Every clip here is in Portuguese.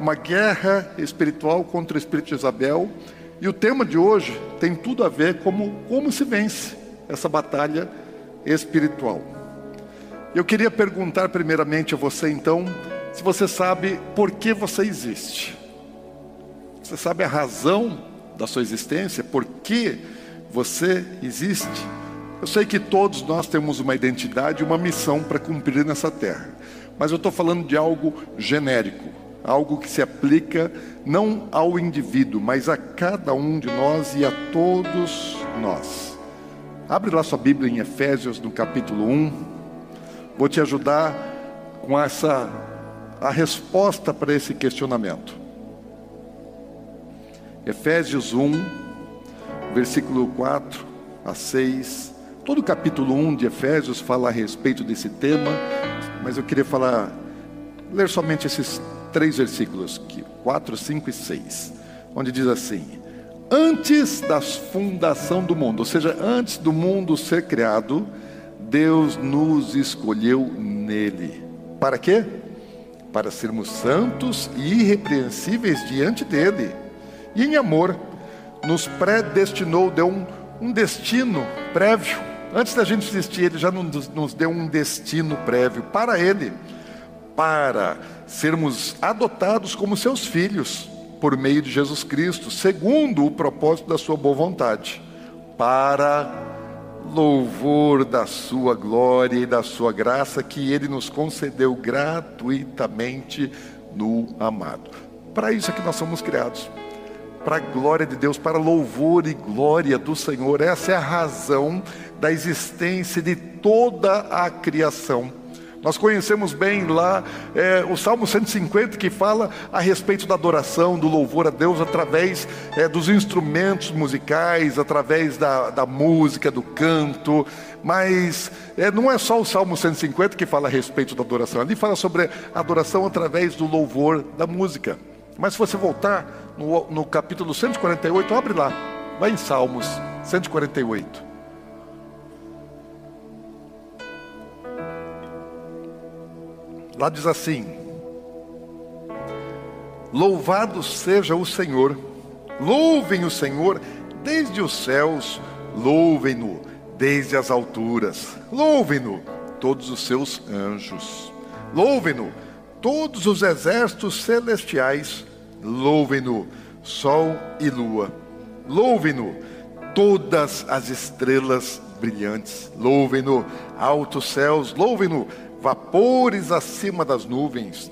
uma guerra espiritual contra o espírito de Isabel, e o tema de hoje tem tudo a ver como como se vence essa batalha espiritual. Eu queria perguntar primeiramente a você então, se você sabe por que você existe. Você sabe a razão da sua existência? Por que você existe? Eu sei que todos nós temos uma identidade e uma missão para cumprir nessa terra, mas eu estou falando de algo genérico, algo que se aplica não ao indivíduo, mas a cada um de nós e a todos nós. Abre lá sua Bíblia em Efésios, no capítulo 1. Vou te ajudar com essa a resposta para esse questionamento. Efésios 1, versículo 4 a 6. Todo o capítulo 1 de Efésios fala a respeito desse tema, mas eu queria falar, ler somente esses três versículos, 4, 5 e 6, onde diz assim: Antes da fundação do mundo, ou seja, antes do mundo ser criado, Deus nos escolheu nele. Para quê? Para sermos santos e irrepreensíveis diante dele. E em amor, nos predestinou, deu um, um destino prévio. Antes da gente existir, ele já nos, nos deu um destino prévio para ele, para sermos adotados como seus filhos por meio de Jesus Cristo, segundo o propósito da sua boa vontade, para louvor da sua glória e da sua graça que ele nos concedeu gratuitamente no amado. Para isso é que nós somos criados. Para a glória de Deus, para louvor e glória do Senhor. Essa é a razão da existência de toda a criação. Nós conhecemos bem lá é, o Salmo 150 que fala a respeito da adoração, do louvor a Deus através é, dos instrumentos musicais, através da, da música, do canto. Mas é, não é só o Salmo 150 que fala a respeito da adoração, ali fala sobre a adoração através do louvor da música. Mas se você voltar no, no capítulo 148, abre lá, vai em Salmos 148. Lá diz assim: Louvado seja o Senhor, louvem o Senhor desde os céus, louvem-no desde as alturas, louvem-no todos os seus anjos, louvem-no todos os exércitos celestiais, louvem-no sol e lua, louvem-no todas as estrelas brilhantes, louvem-no altos céus, louvem-no vapores acima das nuvens,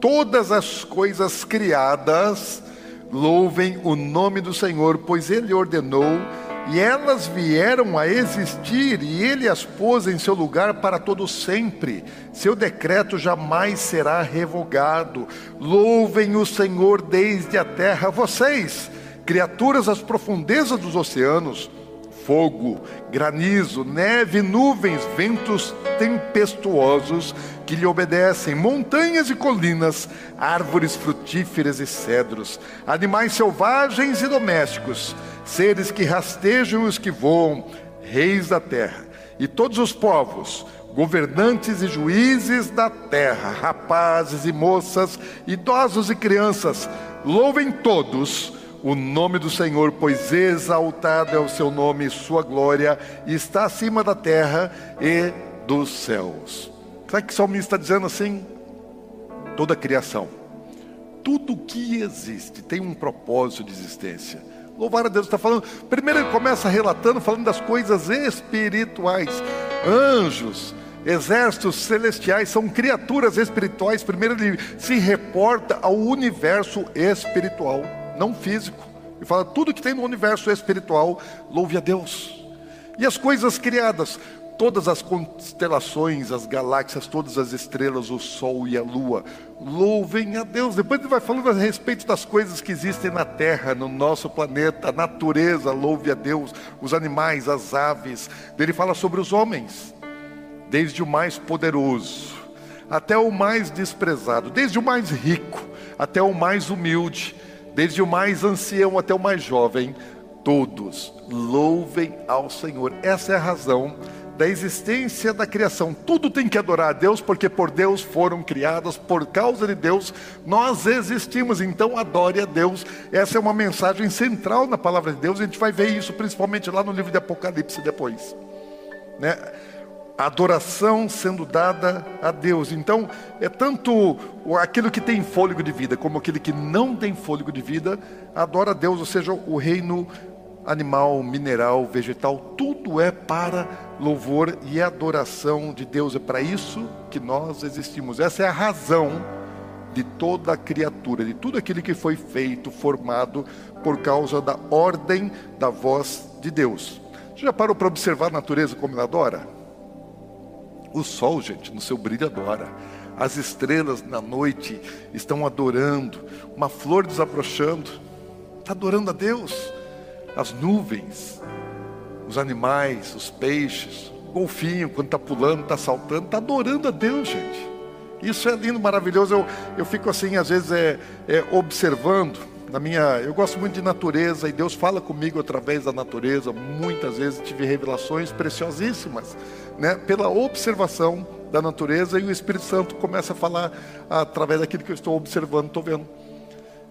todas as coisas criadas louvem o nome do Senhor, pois Ele ordenou e elas vieram a existir e Ele as pôs em seu lugar para todo sempre. Seu decreto jamais será revogado. Louvem o Senhor desde a terra, vocês, criaturas das profundezas dos oceanos fogo, granizo, neve, nuvens, ventos tempestuosos que lhe obedecem, montanhas e colinas, árvores frutíferas e cedros, animais selvagens e domésticos, seres que rastejam e os que voam, reis da terra, e todos os povos, governantes e juízes da terra, rapazes e moças, idosos e crianças, louvem todos o nome do Senhor, pois exaltado é o seu nome e sua glória está acima da terra e dos céus. Sabe que o salmista está dizendo assim? Toda a criação, tudo que existe tem um propósito de existência. Louvar a Deus, está falando. Primeiro ele começa relatando, falando das coisas espirituais, anjos, exércitos celestiais, são criaturas espirituais. Primeiro ele se reporta ao universo espiritual não físico. E fala: tudo que tem no universo espiritual, louve a Deus. E as coisas criadas, todas as constelações, as galáxias, todas as estrelas, o sol e a lua. Louvem a Deus. Depois ele vai falando a respeito das coisas que existem na Terra, no nosso planeta, a natureza, louve a Deus, os animais, as aves. Ele fala sobre os homens, desde o mais poderoso até o mais desprezado, desde o mais rico até o mais humilde, desde o mais ancião até o mais jovem, todos louvem ao Senhor. Essa é a razão da existência da criação. Tudo tem que adorar a Deus, porque por Deus foram criadas, por causa de Deus nós existimos. Então adore a Deus. Essa é uma mensagem central na palavra de Deus. A gente vai ver isso principalmente lá no livro de Apocalipse depois. Né? Adoração sendo dada a Deus. Então, é tanto aquilo que tem fôlego de vida como aquele que não tem fôlego de vida, adora a Deus, ou seja, o reino animal, mineral, vegetal, tudo é para louvor e adoração de Deus. É para isso que nós existimos. Essa é a razão de toda a criatura, de tudo aquilo que foi feito, formado por causa da ordem da voz de Deus. Você já parou para observar a natureza como ela adora? O sol, gente, no seu brilho adora. As estrelas na noite estão adorando. Uma flor desabrochando, está adorando a Deus as nuvens, os animais, os peixes, o golfinho, quando está pulando, está saltando, está adorando a Deus, gente. Isso é lindo, maravilhoso. Eu, eu fico assim, às vezes, é, é, observando. Na minha, eu gosto muito de natureza e Deus fala comigo através da natureza. Muitas vezes tive revelações preciosíssimas, né? Pela observação da natureza e o Espírito Santo começa a falar através daquilo que eu estou observando, estou vendo.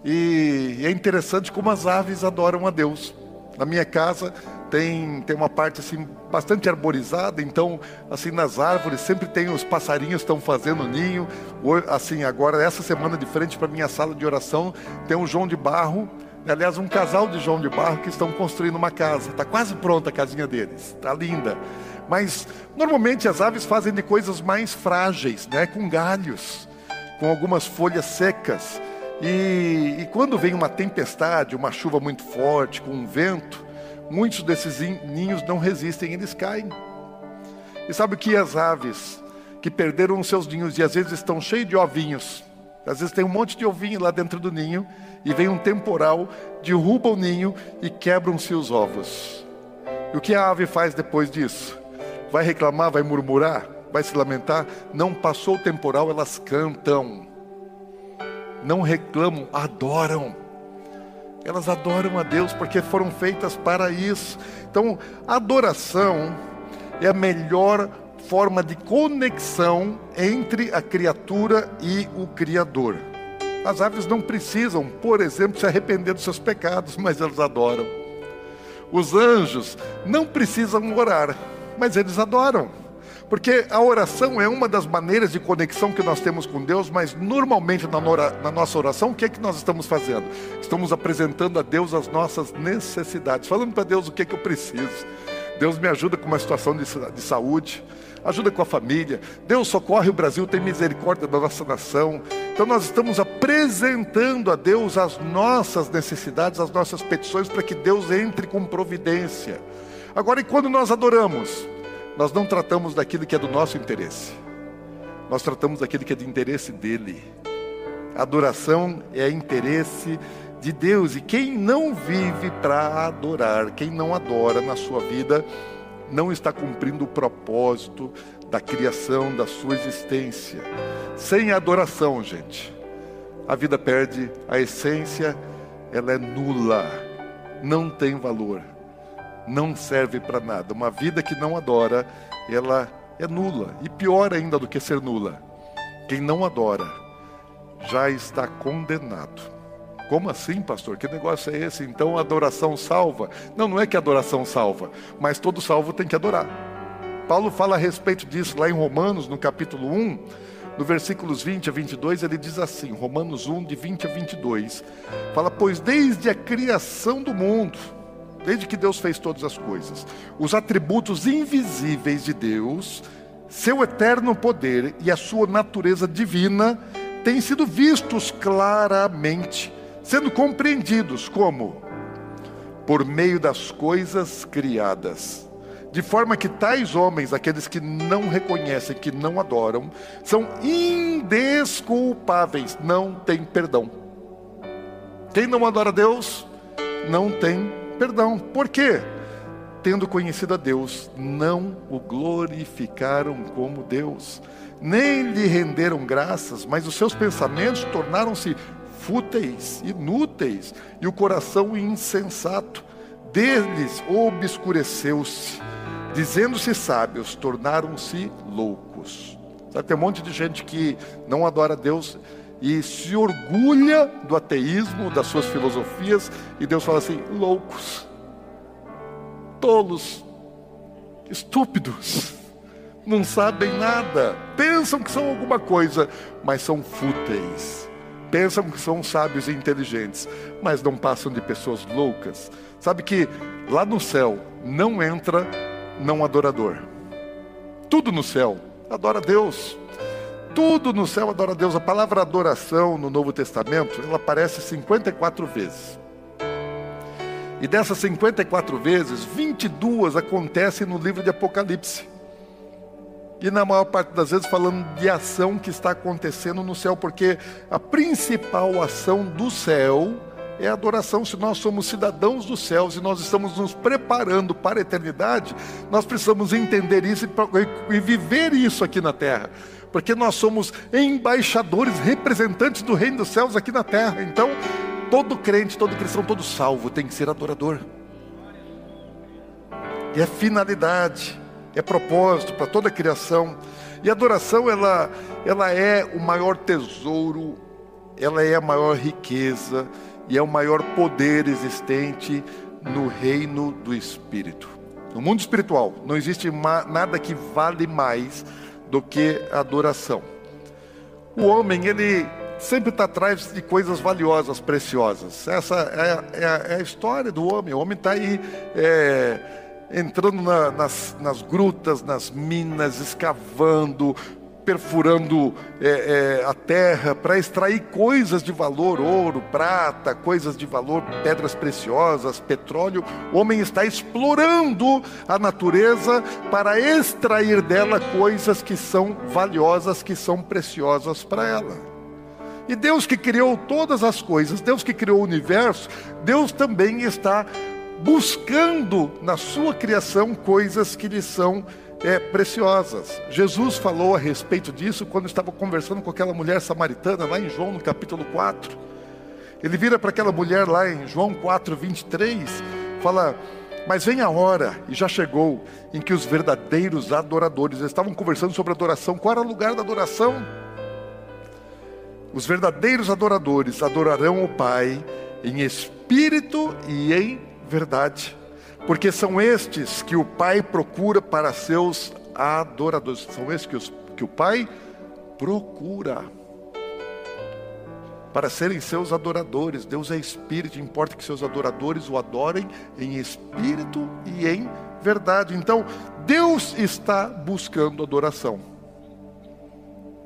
E, é interessante como as aves adoram a Deus. Na minha casa tem, tem uma parte assim bastante arborizada, então assim nas árvores sempre tem os passarinhos estão fazendo ninho. Assim agora essa semana de frente para minha sala de oração tem um João de Barro, aliás um casal de João de Barro que estão construindo uma casa. Está quase pronta a casinha deles, está linda. Mas normalmente as aves fazem de coisas mais frágeis, né, com galhos, com algumas folhas secas. E, e, quando vem uma tempestade, uma chuva muito forte, com um vento, muitos desses ninhos não resistem, eles caem. E sabe o que as aves que perderam os seus ninhos e às vezes estão cheios de ovinhos, às vezes tem um monte de ovinho lá dentro do ninho e vem um temporal, derruba o ninho e quebram-se os ovos. E o que a ave faz depois disso? Vai reclamar, vai murmurar, vai se lamentar? Não passou o temporal, elas cantam não reclamam, adoram. Elas adoram a Deus porque foram feitas para isso. Então, adoração é a melhor forma de conexão entre a criatura e o Criador. As aves não precisam, por exemplo, se arrepender dos seus pecados, mas elas adoram. Os anjos não precisam orar, mas eles adoram. Porque a oração é uma das maneiras de conexão que nós temos com Deus, mas normalmente na, na, nossa oração, o que é que nós estamos fazendo? Estamos apresentando a Deus as nossas necessidades, falando para Deus o que é que eu preciso. Deus me ajuda com uma situação de, de saúde, ajuda com a família. Deus socorre o Brasil, tem misericórdia da nossa nação. Então nós estamos apresentando a Deus as nossas necessidades, as nossas petições, para que Deus entre com providência. Agora, e quando nós adoramos? Nós não tratamos daquilo que é do nosso interesse, nós tratamos daquilo que é de interesse dele. A adoração é interesse de Deus, e quem não vive para adorar, quem não adora na sua vida, não está cumprindo o propósito da criação, da sua existência. Sem adoração, gente, a vida perde a essência, ela é nula, não tem valor não serve para nada. Uma vida que não adora, ela é nula. E pior ainda do que ser nula, quem não adora já está condenado. Como assim, pastor? Que negócio é esse? Então a adoração salva? Não, não é que a adoração salva, mas todo salvo tem que adorar. Paulo fala a respeito disso lá em Romanos, no capítulo 1, no versículos 20 a 22, ele diz assim: Romanos 1, de 20 a 22, fala: Pois desde a criação do mundo, desde que Deus fez todas as coisas. Os atributos invisíveis de Deus, seu eterno poder e a sua natureza divina têm sido vistos claramente, sendo compreendidos como por meio das coisas criadas, de forma que tais homens, aqueles que não reconhecem, que não adoram, são indesculpáveis, não têm perdão. Quem não adora a Deus, não tem perdão. Por quê? Tendo conhecido a Deus, não o glorificaram como Deus, nem lhe renderam graças, mas os seus pensamentos tornaram-se fúteis, inúteis, e o coração insensato deles obscureceu-se dizendo-se sábios, tornaram-se loucos. Sabe, tem um monte de gente que não adora Deus e se orgulha do ateísmo, das suas filosofias, e Deus fala assim: loucos, tolos, estúpidos, não sabem nada, pensam que são alguma coisa, mas são fúteis, pensam que são sábios e inteligentes, mas não passam de pessoas loucas. Sabe que lá no céu não entra não adorador. Tudo no céu adora Deus. Tudo no céu adora Deus. A palavra adoração no Novo Testamento, ela aparece 54 vezes. E dessas 54 vezes, 22 acontecem no livro de Apocalipse. E na maior parte das vezes falando de ação que está acontecendo no céu, porque a principal ação do céu é adoração. Se nós somos cidadãos dos céus e nós estamos nos preparando para a eternidade, nós precisamos entender isso e viver isso aqui na terra. Porque nós somos embaixadores, representantes do reino dos céus aqui na terra. Então, todo crente, todo cristão, todo salvo tem que ser adorador. E é finalidade, é propósito para toda a criação. E a adoração, ela, ela é o maior tesouro, ela é a maior riqueza, e é o maior poder existente no reino do Espírito. No mundo espiritual, não existe nada que vale mais do que adoração. O homem, ele sempre está atrás de coisas valiosas, preciosas. Essa é, é, é a história do homem. O homem está aí é, entrando na, nas, nas grutas, nas minas, escavando, perfurando é, é, a terra para extrair coisas de valor, ouro, prata, coisas de valor, pedras preciosas, petróleo. O homem está explorando a natureza para extrair dela coisas que são valiosas, que são preciosas para ela. E Deus que criou todas as coisas, Deus que criou o universo, Deus também está buscando na sua criação coisas que lhe são é, preciosas. Jesus falou a respeito disso quando estava conversando com aquela mulher samaritana, lá em João, no capítulo 4. Ele vira para aquela mulher lá em João 4, 23, fala: Mas vem a hora, e já chegou, em que os verdadeiros adoradores estavam conversando sobre adoração. Qual era o lugar da adoração? Os verdadeiros adoradores adorarão o Pai em espírito e em verdade porque são estes que o Pai procura para seus adoradores. São estes que, os, que o Pai procura para serem seus adoradores. Deus é espírito, importa que seus adoradores o adorem em espírito e em verdade. Então, Deus está buscando adoração.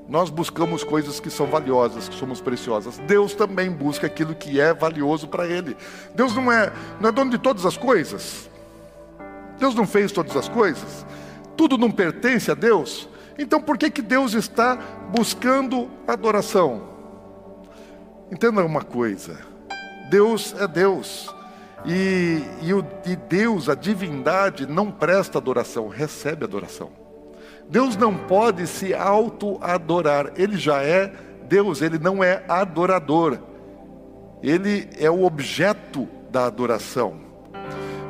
Nós buscamos coisas que são valiosas, que somos preciosas. Deus também busca aquilo que é valioso para Ele. Deus não é, não é dono de todas as coisas. Deus não fez todas as coisas? Tudo não pertence a Deus? Então por que, que Deus está buscando adoração? Entenda uma coisa: Deus é Deus. E, e, o, e Deus, a divindade, não presta adoração, recebe adoração. Deus não pode se auto-adorar, Ele já é Deus, Ele não é adorador, Ele é o objeto da adoração.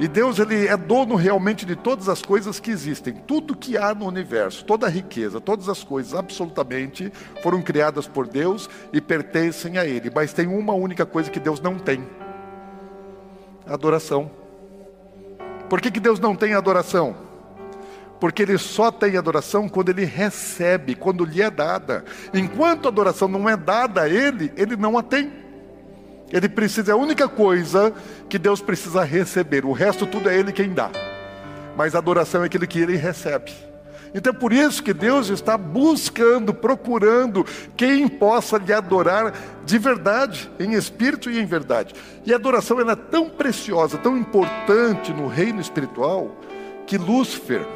E Deus ele é dono realmente de todas as coisas que existem. Tudo que há no universo, toda a riqueza, todas as coisas absolutamente foram criadas por Deus e pertencem a ele. Mas tem uma única coisa que Deus não tem: adoração. Por que, que Deus não tem adoração? Porque ele só tem adoração quando ele recebe, quando lhe é dada. Enquanto a adoração não é dada a ele, ele não a tem. Ele precisa, é a única coisa que Deus precisa receber. O resto tudo é Ele quem dá. Mas a adoração é aquilo que Ele recebe. Então é por isso que Deus está buscando, procurando quem possa lhe adorar de verdade, em espírito e em verdade. E a adoração é tão preciosa, tão importante no reino espiritual, que Lúcifer,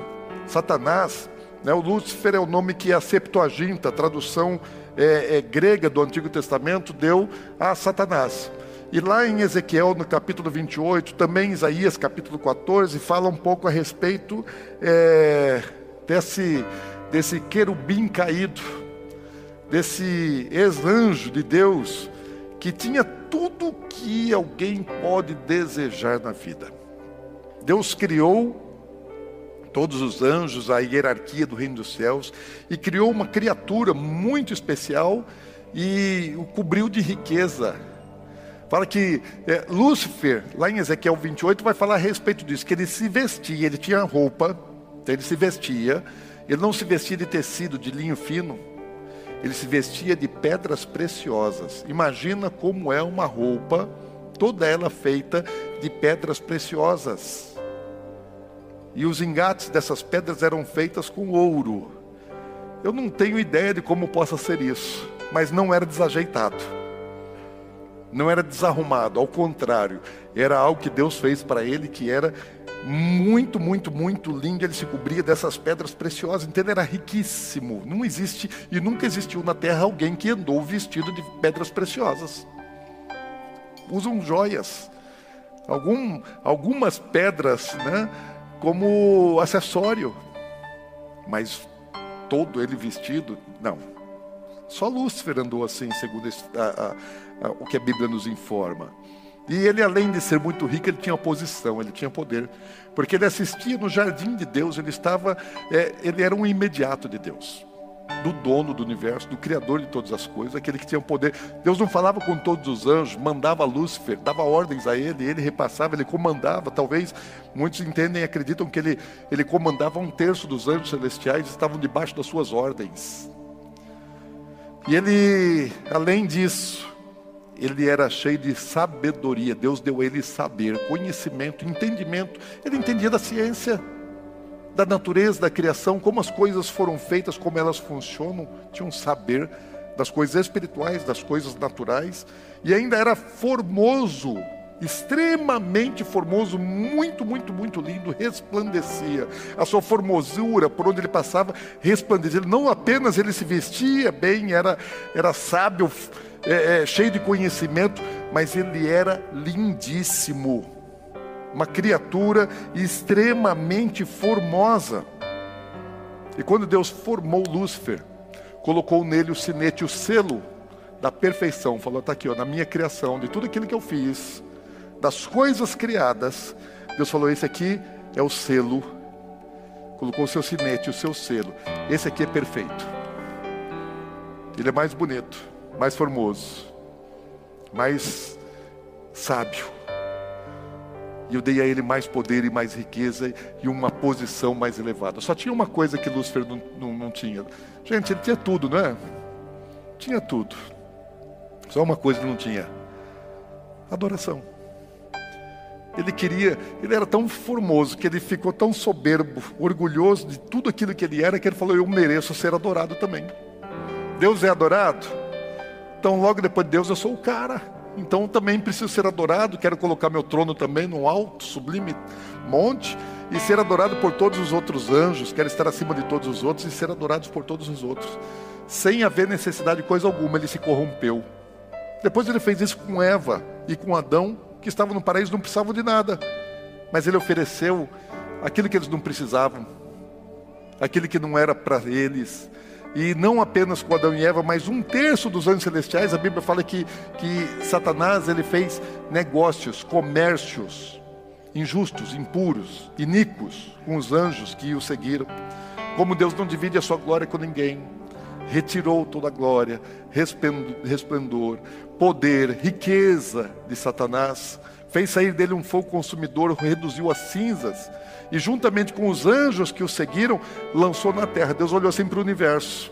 Satanás, né, o Lúcifer é o nome que a Septuaginta, tradução é, é, grega do Antigo Testamento, deu a Satanás. E lá em Ezequiel, no capítulo 28, também Isaías, capítulo 14, fala um pouco a respeito é, desse, desse querubim caído, desse ex-anjo de Deus, que tinha tudo que alguém pode desejar na vida. Deus criou todos os anjos, a hierarquia do reino dos céus, e criou uma criatura muito especial e o cobriu de riqueza. Fala que é, Lúcifer, lá em Ezequiel 28, vai falar a respeito disso, que ele se vestia, ele tinha roupa, então ele se vestia, ele não se vestia de tecido, de linho fino, ele se vestia de pedras preciosas. Imagina como é uma roupa, toda ela feita de pedras preciosas. E os engates dessas pedras eram feitas com ouro. Eu não tenho ideia de como possa ser isso, mas não era desajeitado. Não era desarrumado, ao contrário, era algo que Deus fez para ele que era muito, muito, muito lindo. Ele se cobria dessas pedras preciosas, ele era riquíssimo. Não existe e nunca existiu na terra alguém que andou vestido de pedras preciosas. Usam joias, Algum, algumas pedras, né? Como acessório. Mas todo ele vestido, não. Só Lúcifer andou assim, segundo a, a, a, o que a Bíblia nos informa. E ele, além de ser muito rico, ele tinha posição, ele tinha poder. Porque ele assistia no jardim de Deus, ele estava, é, ele era um imediato de Deus do dono do universo, do criador de todas as coisas, aquele que tinha o poder. Deus não falava com todos os anjos, mandava Lúcifer, dava ordens a ele, ele repassava, ele comandava. Talvez muitos entendem e acreditam que ele, ele comandava um terço dos anjos celestiais, estavam debaixo das suas ordens. E ele, além disso, ele era cheio de sabedoria. Deus deu a ele saber, conhecimento, entendimento. Ele entendia da ciência da natureza, da criação, como as coisas foram feitas, como elas funcionam, tinha um saber das coisas espirituais, das coisas naturais, e ainda era formoso, extremamente formoso, muito, muito, muito lindo, resplandecia. A sua formosura, por onde ele passava, resplandecia. Não apenas ele se vestia bem, era, era sábio, é, é, cheio de conhecimento, mas ele era lindíssimo uma criatura extremamente formosa. E quando Deus formou Lúcifer, colocou nele o sinete, o selo da perfeição, falou: está aqui, ó, na minha criação, de tudo aquilo que eu fiz, das coisas criadas, Deus falou: esse aqui é o selo, colocou o seu sinete, o seu selo, esse aqui é perfeito. Ele é mais bonito, mais formoso, mais sábio. E eu dei a ele mais poder e mais riqueza e uma posição mais elevada. Só tinha uma coisa que Lúcifer não, não, não tinha. Gente, ele tinha tudo, não é? Tinha tudo. Só uma coisa ele não tinha: adoração. Ele queria, ele era tão formoso que ele ficou tão soberbo, orgulhoso de tudo aquilo que ele era, que ele falou: Eu mereço ser adorado também. Deus é adorado, então logo depois de Deus eu sou o cara. Então também preciso ser adorado, quero colocar meu trono também no alto, sublime monte e ser adorado por todos os outros anjos, quero estar acima de todos os outros e ser adorado por todos os outros, sem haver necessidade de coisa alguma, ele se corrompeu. Depois ele fez isso com Eva e com Adão, que estavam no paraíso, não precisavam de nada, mas ele ofereceu aquilo que eles não precisavam, aquilo que não era para eles, e não apenas com Adão e Eva, mas um terço dos anjos celestiais, a Bíblia fala que, que Satanás ele fez negócios, comércios injustos, impuros, iníquos com os anjos que o seguiram. Como Deus não divide a sua glória com ninguém, retirou toda a glória, resplendor, poder, riqueza de Satanás, fez sair dele um fogo consumidor, reduziu as cinzas e juntamente com os anjos que o seguiram, lançou na terra. Deus olhou assim para o universo.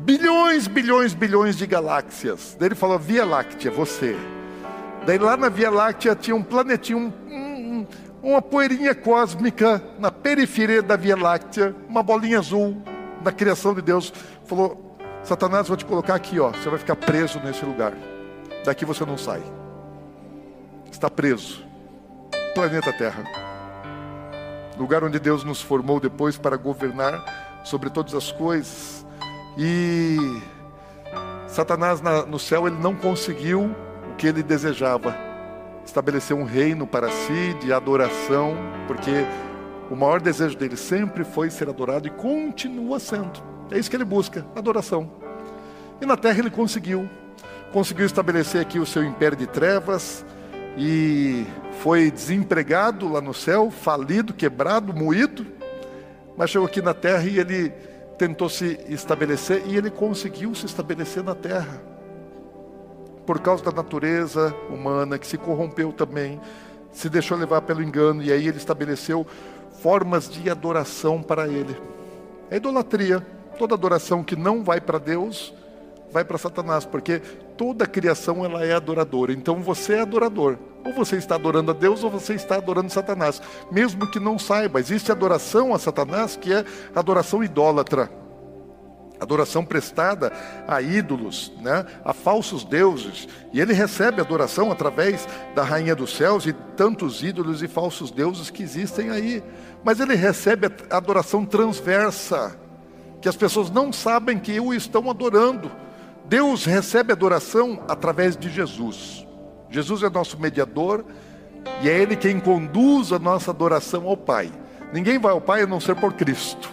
Bilhões, bilhões, bilhões de galáxias. Daí ele falou: Via Láctea, você. Daí lá na Via Láctea tinha um planetinho, um, um, uma poeirinha cósmica na periferia da Via Láctea, uma bolinha azul na criação de Deus. Falou: Satanás, vou te colocar aqui, ó. Você vai ficar preso nesse lugar. Daqui você não sai. Está preso. Planeta Terra. lugar onde Deus nos formou depois para governar sobre todas as coisas. E Satanás na, no céu ele não conseguiu o que ele desejava, estabelecer um reino para si de adoração, porque o maior desejo dele sempre foi ser adorado e continua sendo. É isso que ele busca, adoração. E na terra ele conseguiu. Conseguiu estabelecer aqui o seu império de trevas e foi desempregado lá no céu, falido, quebrado, moído, mas chegou aqui na terra e ele tentou se estabelecer e ele conseguiu se estabelecer na terra. Por causa da natureza humana que se corrompeu também, se deixou levar pelo engano e aí ele estabeleceu formas de adoração para ele. É idolatria. Toda adoração que não vai para Deus vai para Satanás, porque toda criação ela é adoradora. Então você é adorador. Ou você está adorando a Deus ou você está adorando Satanás. Mesmo que não saiba, existe adoração a Satanás que é adoração idólatra. Adoração prestada a ídolos, né? a falsos deuses. E ele recebe adoração através da rainha dos céus e tantos ídolos e falsos deuses que existem aí. Mas ele recebe adoração transversa, que as pessoas não sabem que o estão adorando. Deus recebe adoração através de Jesus. Jesus é nosso mediador e é Ele quem conduz a nossa adoração ao Pai. Ninguém vai ao Pai a não ser por Cristo.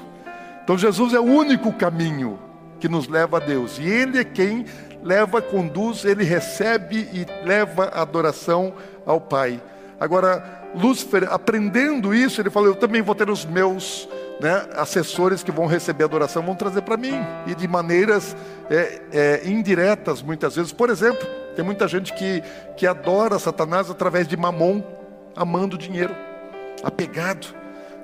Então Jesus é o único caminho que nos leva a Deus. E Ele é quem leva, conduz, Ele recebe e leva a adoração ao Pai. Agora, Lúcifer, aprendendo isso, ele falou: Eu também vou ter os meus né, assessores que vão receber adoração, vão trazer para mim. E de maneiras é, é, indiretas, muitas vezes. Por exemplo, tem muita gente que, que adora Satanás através de mamon, amando dinheiro, apegado,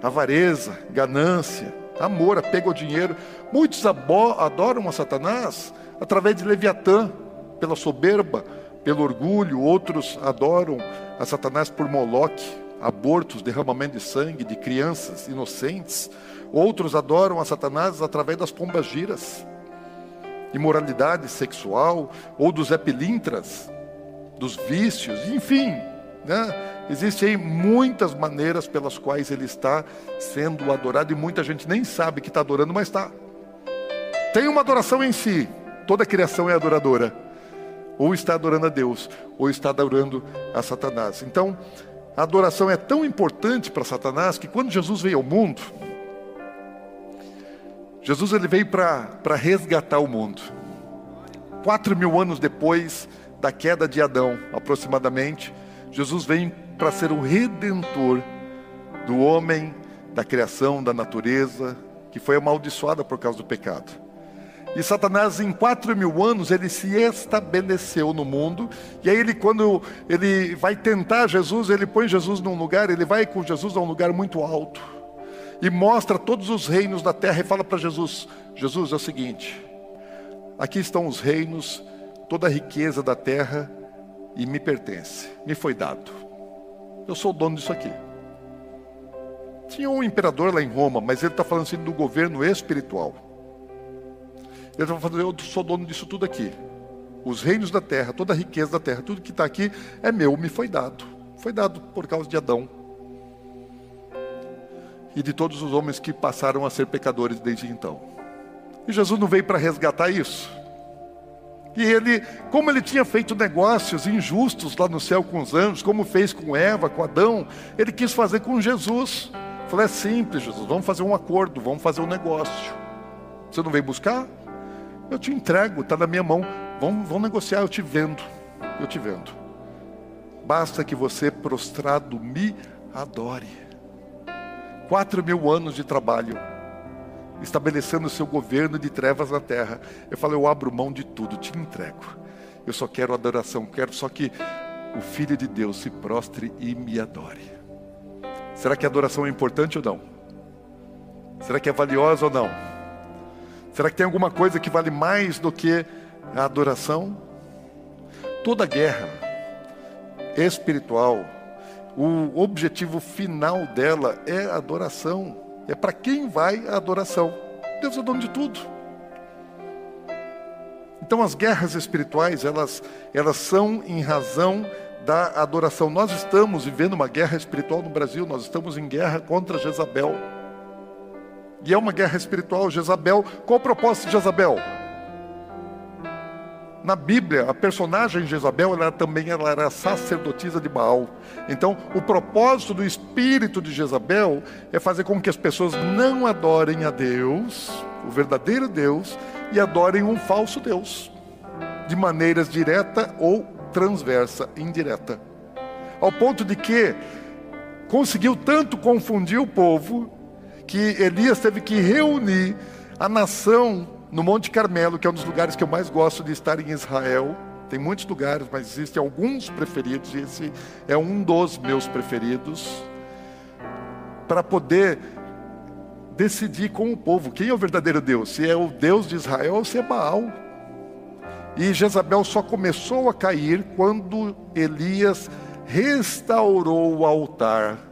avareza, ganância, amor, apego ao dinheiro. Muitos adoram a Satanás através de Leviatã, pela soberba, pelo orgulho, outros adoram a Satanás por Moloque, abortos, derramamento de sangue de crianças inocentes. Outros adoram a Satanás através das pombas giras, imoralidade sexual, ou dos epilintras, dos vícios, enfim. Né? Existem muitas maneiras pelas quais ele está sendo adorado e muita gente nem sabe que está adorando, mas está. Tem uma adoração em si, toda criação é adoradora. Ou está adorando a Deus, ou está adorando a Satanás. Então, a adoração é tão importante para Satanás que quando Jesus veio ao mundo, Jesus ele veio para resgatar o mundo. Quatro mil anos depois da queda de Adão, aproximadamente, Jesus vem para ser o redentor do homem, da criação, da natureza, que foi amaldiçoada por causa do pecado. E Satanás, em quatro mil anos, ele se estabeleceu no mundo. E aí, ele, quando ele vai tentar Jesus, ele põe Jesus num lugar, ele vai com Jesus a um lugar muito alto. E mostra todos os reinos da terra e fala para Jesus: Jesus, é o seguinte, aqui estão os reinos, toda a riqueza da terra e me pertence, me foi dado. Eu sou o dono disso aqui. Tinha um imperador lá em Roma, mas ele está falando assim do governo espiritual. Ele vai fazer, eu sou dono disso tudo aqui. Os reinos da terra, toda a riqueza da terra, tudo que está aqui é meu, me foi dado. Foi dado por causa de Adão. E de todos os homens que passaram a ser pecadores desde então. E Jesus não veio para resgatar isso. E ele, como ele tinha feito negócios injustos lá no céu com os anjos, como fez com Eva, com Adão, ele quis fazer com Jesus. Falei, é simples, Jesus, vamos fazer um acordo, vamos fazer um negócio. Você não veio buscar? Eu te entrego, está na minha mão. Vamos, vamos negociar, eu te vendo. Eu te vendo. Basta que você, prostrado, me adore. Quatro mil anos de trabalho, estabelecendo o seu governo de trevas na terra. Eu falei, eu abro mão de tudo, te entrego. Eu só quero adoração, quero só que o Filho de Deus se prostre e me adore. Será que a adoração é importante ou não? Será que é valiosa ou não? Será que tem alguma coisa que vale mais do que a adoração? Toda guerra espiritual, o objetivo final dela é a adoração. É para quem vai a adoração. Deus é dono de tudo. Então as guerras espirituais, elas, elas são em razão da adoração. Nós estamos vivendo uma guerra espiritual no Brasil, nós estamos em guerra contra Jezabel. E é uma guerra espiritual. Jezabel, qual o propósito de Jezabel? Na Bíblia, a personagem Jezabel ela também ela era sacerdotisa de Baal. Então, o propósito do espírito de Jezabel é fazer com que as pessoas não adorem a Deus, o verdadeiro Deus, e adorem um falso Deus, de maneiras direta ou transversa, indireta. Ao ponto de que conseguiu tanto confundir o povo que Elias teve que reunir a nação no Monte Carmelo, que é um dos lugares que eu mais gosto de estar em Israel. Tem muitos lugares, mas existem alguns preferidos, e esse é um dos meus preferidos, para poder decidir com o povo quem é o verdadeiro Deus, se é o Deus de Israel ou se é Baal. E Jezabel só começou a cair quando Elias restaurou o altar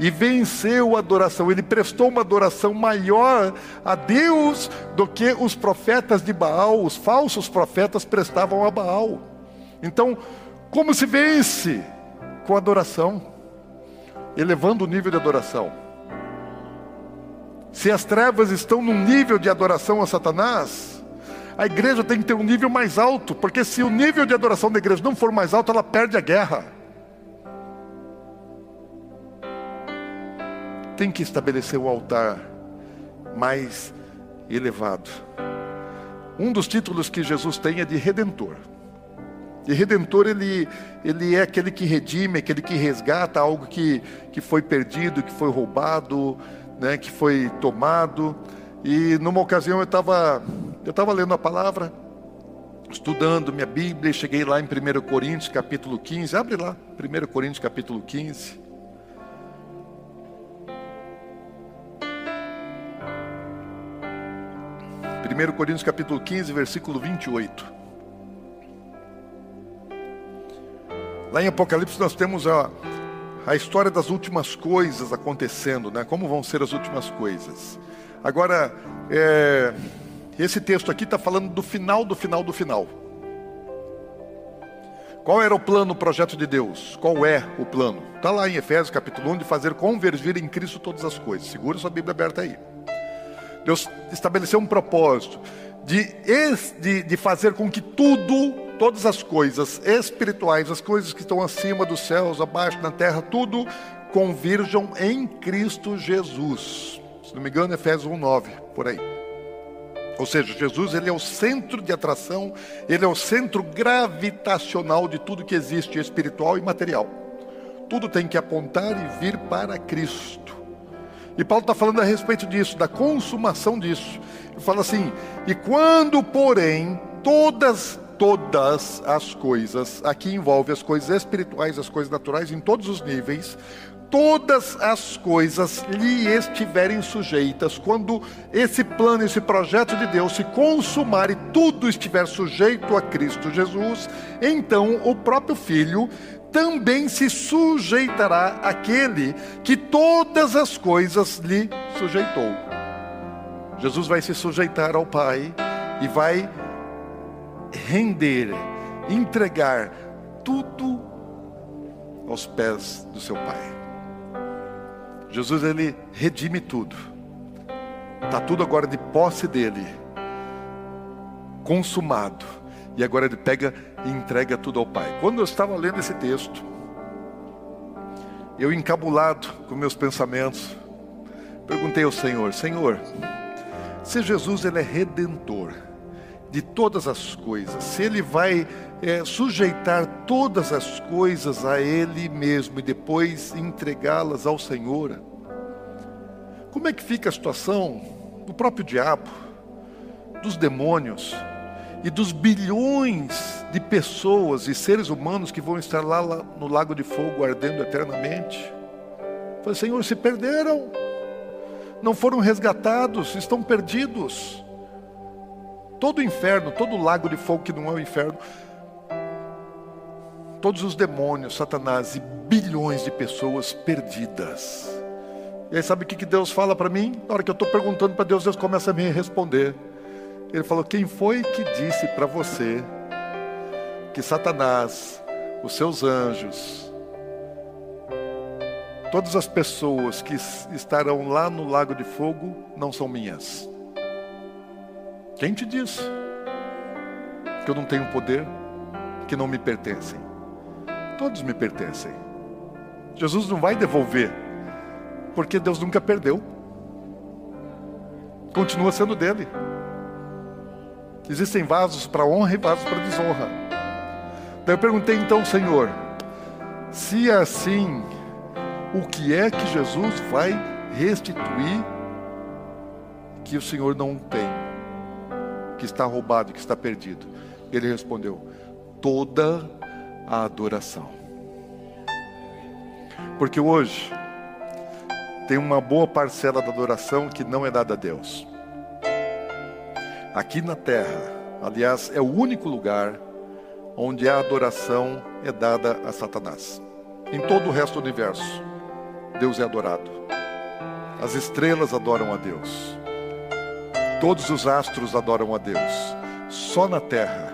e venceu a adoração. Ele prestou uma adoração maior a Deus do que os profetas de Baal, os falsos profetas prestavam a Baal. Então, como se vence? Com adoração, elevando o nível de adoração. Se as trevas estão num nível de adoração a Satanás, a igreja tem que ter um nível mais alto, porque se o nível de adoração da igreja não for mais alto, ela perde a guerra. Tem que estabelecer o altar mais elevado. Um dos títulos que Jesus tem é de redentor. E redentor ele, ele é aquele que redime, aquele que resgata algo que, que foi perdido, que foi roubado, né, que foi tomado. E numa ocasião eu estava eu tava lendo a palavra, estudando minha Bíblia, e cheguei lá em 1 Coríntios capítulo 15. Abre lá, 1 Coríntios capítulo 15. 1 Coríntios capítulo 15, versículo 28. Lá em Apocalipse nós temos a, a história das últimas coisas acontecendo, né? Como vão ser as últimas coisas. Agora, é, esse texto aqui está falando do final, do final, do final. Qual era o plano, o projeto de Deus? Qual é o plano? Está lá em Efésios capítulo 1, de fazer convergir em Cristo todas as coisas. Segura sua Bíblia aberta aí. Deus estabeleceu um propósito de, de, de fazer com que tudo, todas as coisas espirituais, as coisas que estão acima dos céus, abaixo na terra, tudo convirjam em Cristo Jesus. Se não me engano, Efésios 1:9, por aí. Ou seja, Jesus ele é o centro de atração, ele é o centro gravitacional de tudo que existe espiritual e material. Tudo tem que apontar e vir para Cristo. E Paulo está falando a respeito disso, da consumação disso. Ele fala assim: e quando, porém, todas, todas as coisas, aqui envolve as coisas espirituais, as coisas naturais, em todos os níveis, todas as coisas lhe estiverem sujeitas, quando esse plano, esse projeto de Deus se consumar e tudo estiver sujeito a Cristo Jesus, então o próprio Filho também se sujeitará aquele que todas as coisas lhe sujeitou. Jesus vai se sujeitar ao Pai e vai render, entregar tudo aos pés do seu Pai. Jesus ele redime tudo. Está tudo agora de posse dele, consumado. E agora ele pega e entrega tudo ao Pai. Quando eu estava lendo esse texto, eu encabulado com meus pensamentos, perguntei ao Senhor: Senhor, se Jesus ele é redentor de todas as coisas, se ele vai é, sujeitar todas as coisas a Ele mesmo e depois entregá-las ao Senhor, como é que fica a situação do próprio diabo, dos demônios e dos bilhões de pessoas e seres humanos que vão estar lá, lá no lago de fogo ardendo eternamente? Falei, Senhor, se perderam não foram resgatados, estão perdidos. Todo o inferno, todo o lago de fogo que não é o inferno, todos os demônios, Satanás e bilhões de pessoas perdidas. E aí sabe o que Deus fala para mim? Na hora que eu estou perguntando para Deus, Deus começa a me responder. Ele falou: Quem foi que disse para você que Satanás os seus anjos, todas as pessoas que estarão lá no lago de fogo não são minhas. Quem te disse que eu não tenho poder, que não me pertencem? Todos me pertencem. Jesus não vai devolver, porque Deus nunca perdeu. Continua sendo dele. Existem vasos para honra e vasos para desonra. Daí eu perguntei então, Senhor, se é assim, o que é que Jesus vai restituir que o Senhor não tem, que está roubado, que está perdido? Ele respondeu: toda a adoração. Porque hoje tem uma boa parcela da adoração que não é dada a Deus. Aqui na terra, aliás, é o único lugar onde a adoração é dada a Satanás. Em todo o resto do universo, Deus é adorado. As estrelas adoram a Deus. Todos os astros adoram a Deus. Só na terra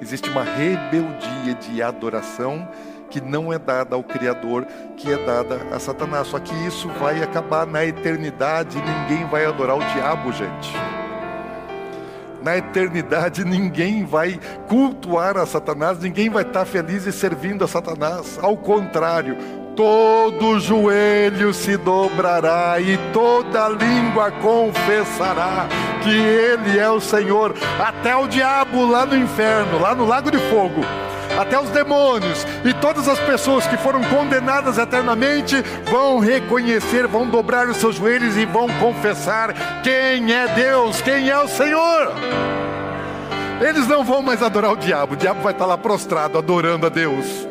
existe uma rebeldia de adoração que não é dada ao Criador, que é dada a Satanás. Só que isso vai acabar na eternidade, ninguém vai adorar o diabo, gente. Na eternidade ninguém vai cultuar a Satanás, ninguém vai estar feliz e servindo a Satanás. Ao contrário, todo joelho se dobrará e toda língua confessará que Ele é o Senhor. Até o diabo lá no inferno, lá no lago de fogo até os demônios e todas as pessoas que foram condenadas eternamente vão reconhecer, vão dobrar os seus joelhos e vão confessar quem é Deus, quem é o Senhor. Eles não vão mais adorar o diabo, o diabo vai estar lá prostrado, adorando a Deus.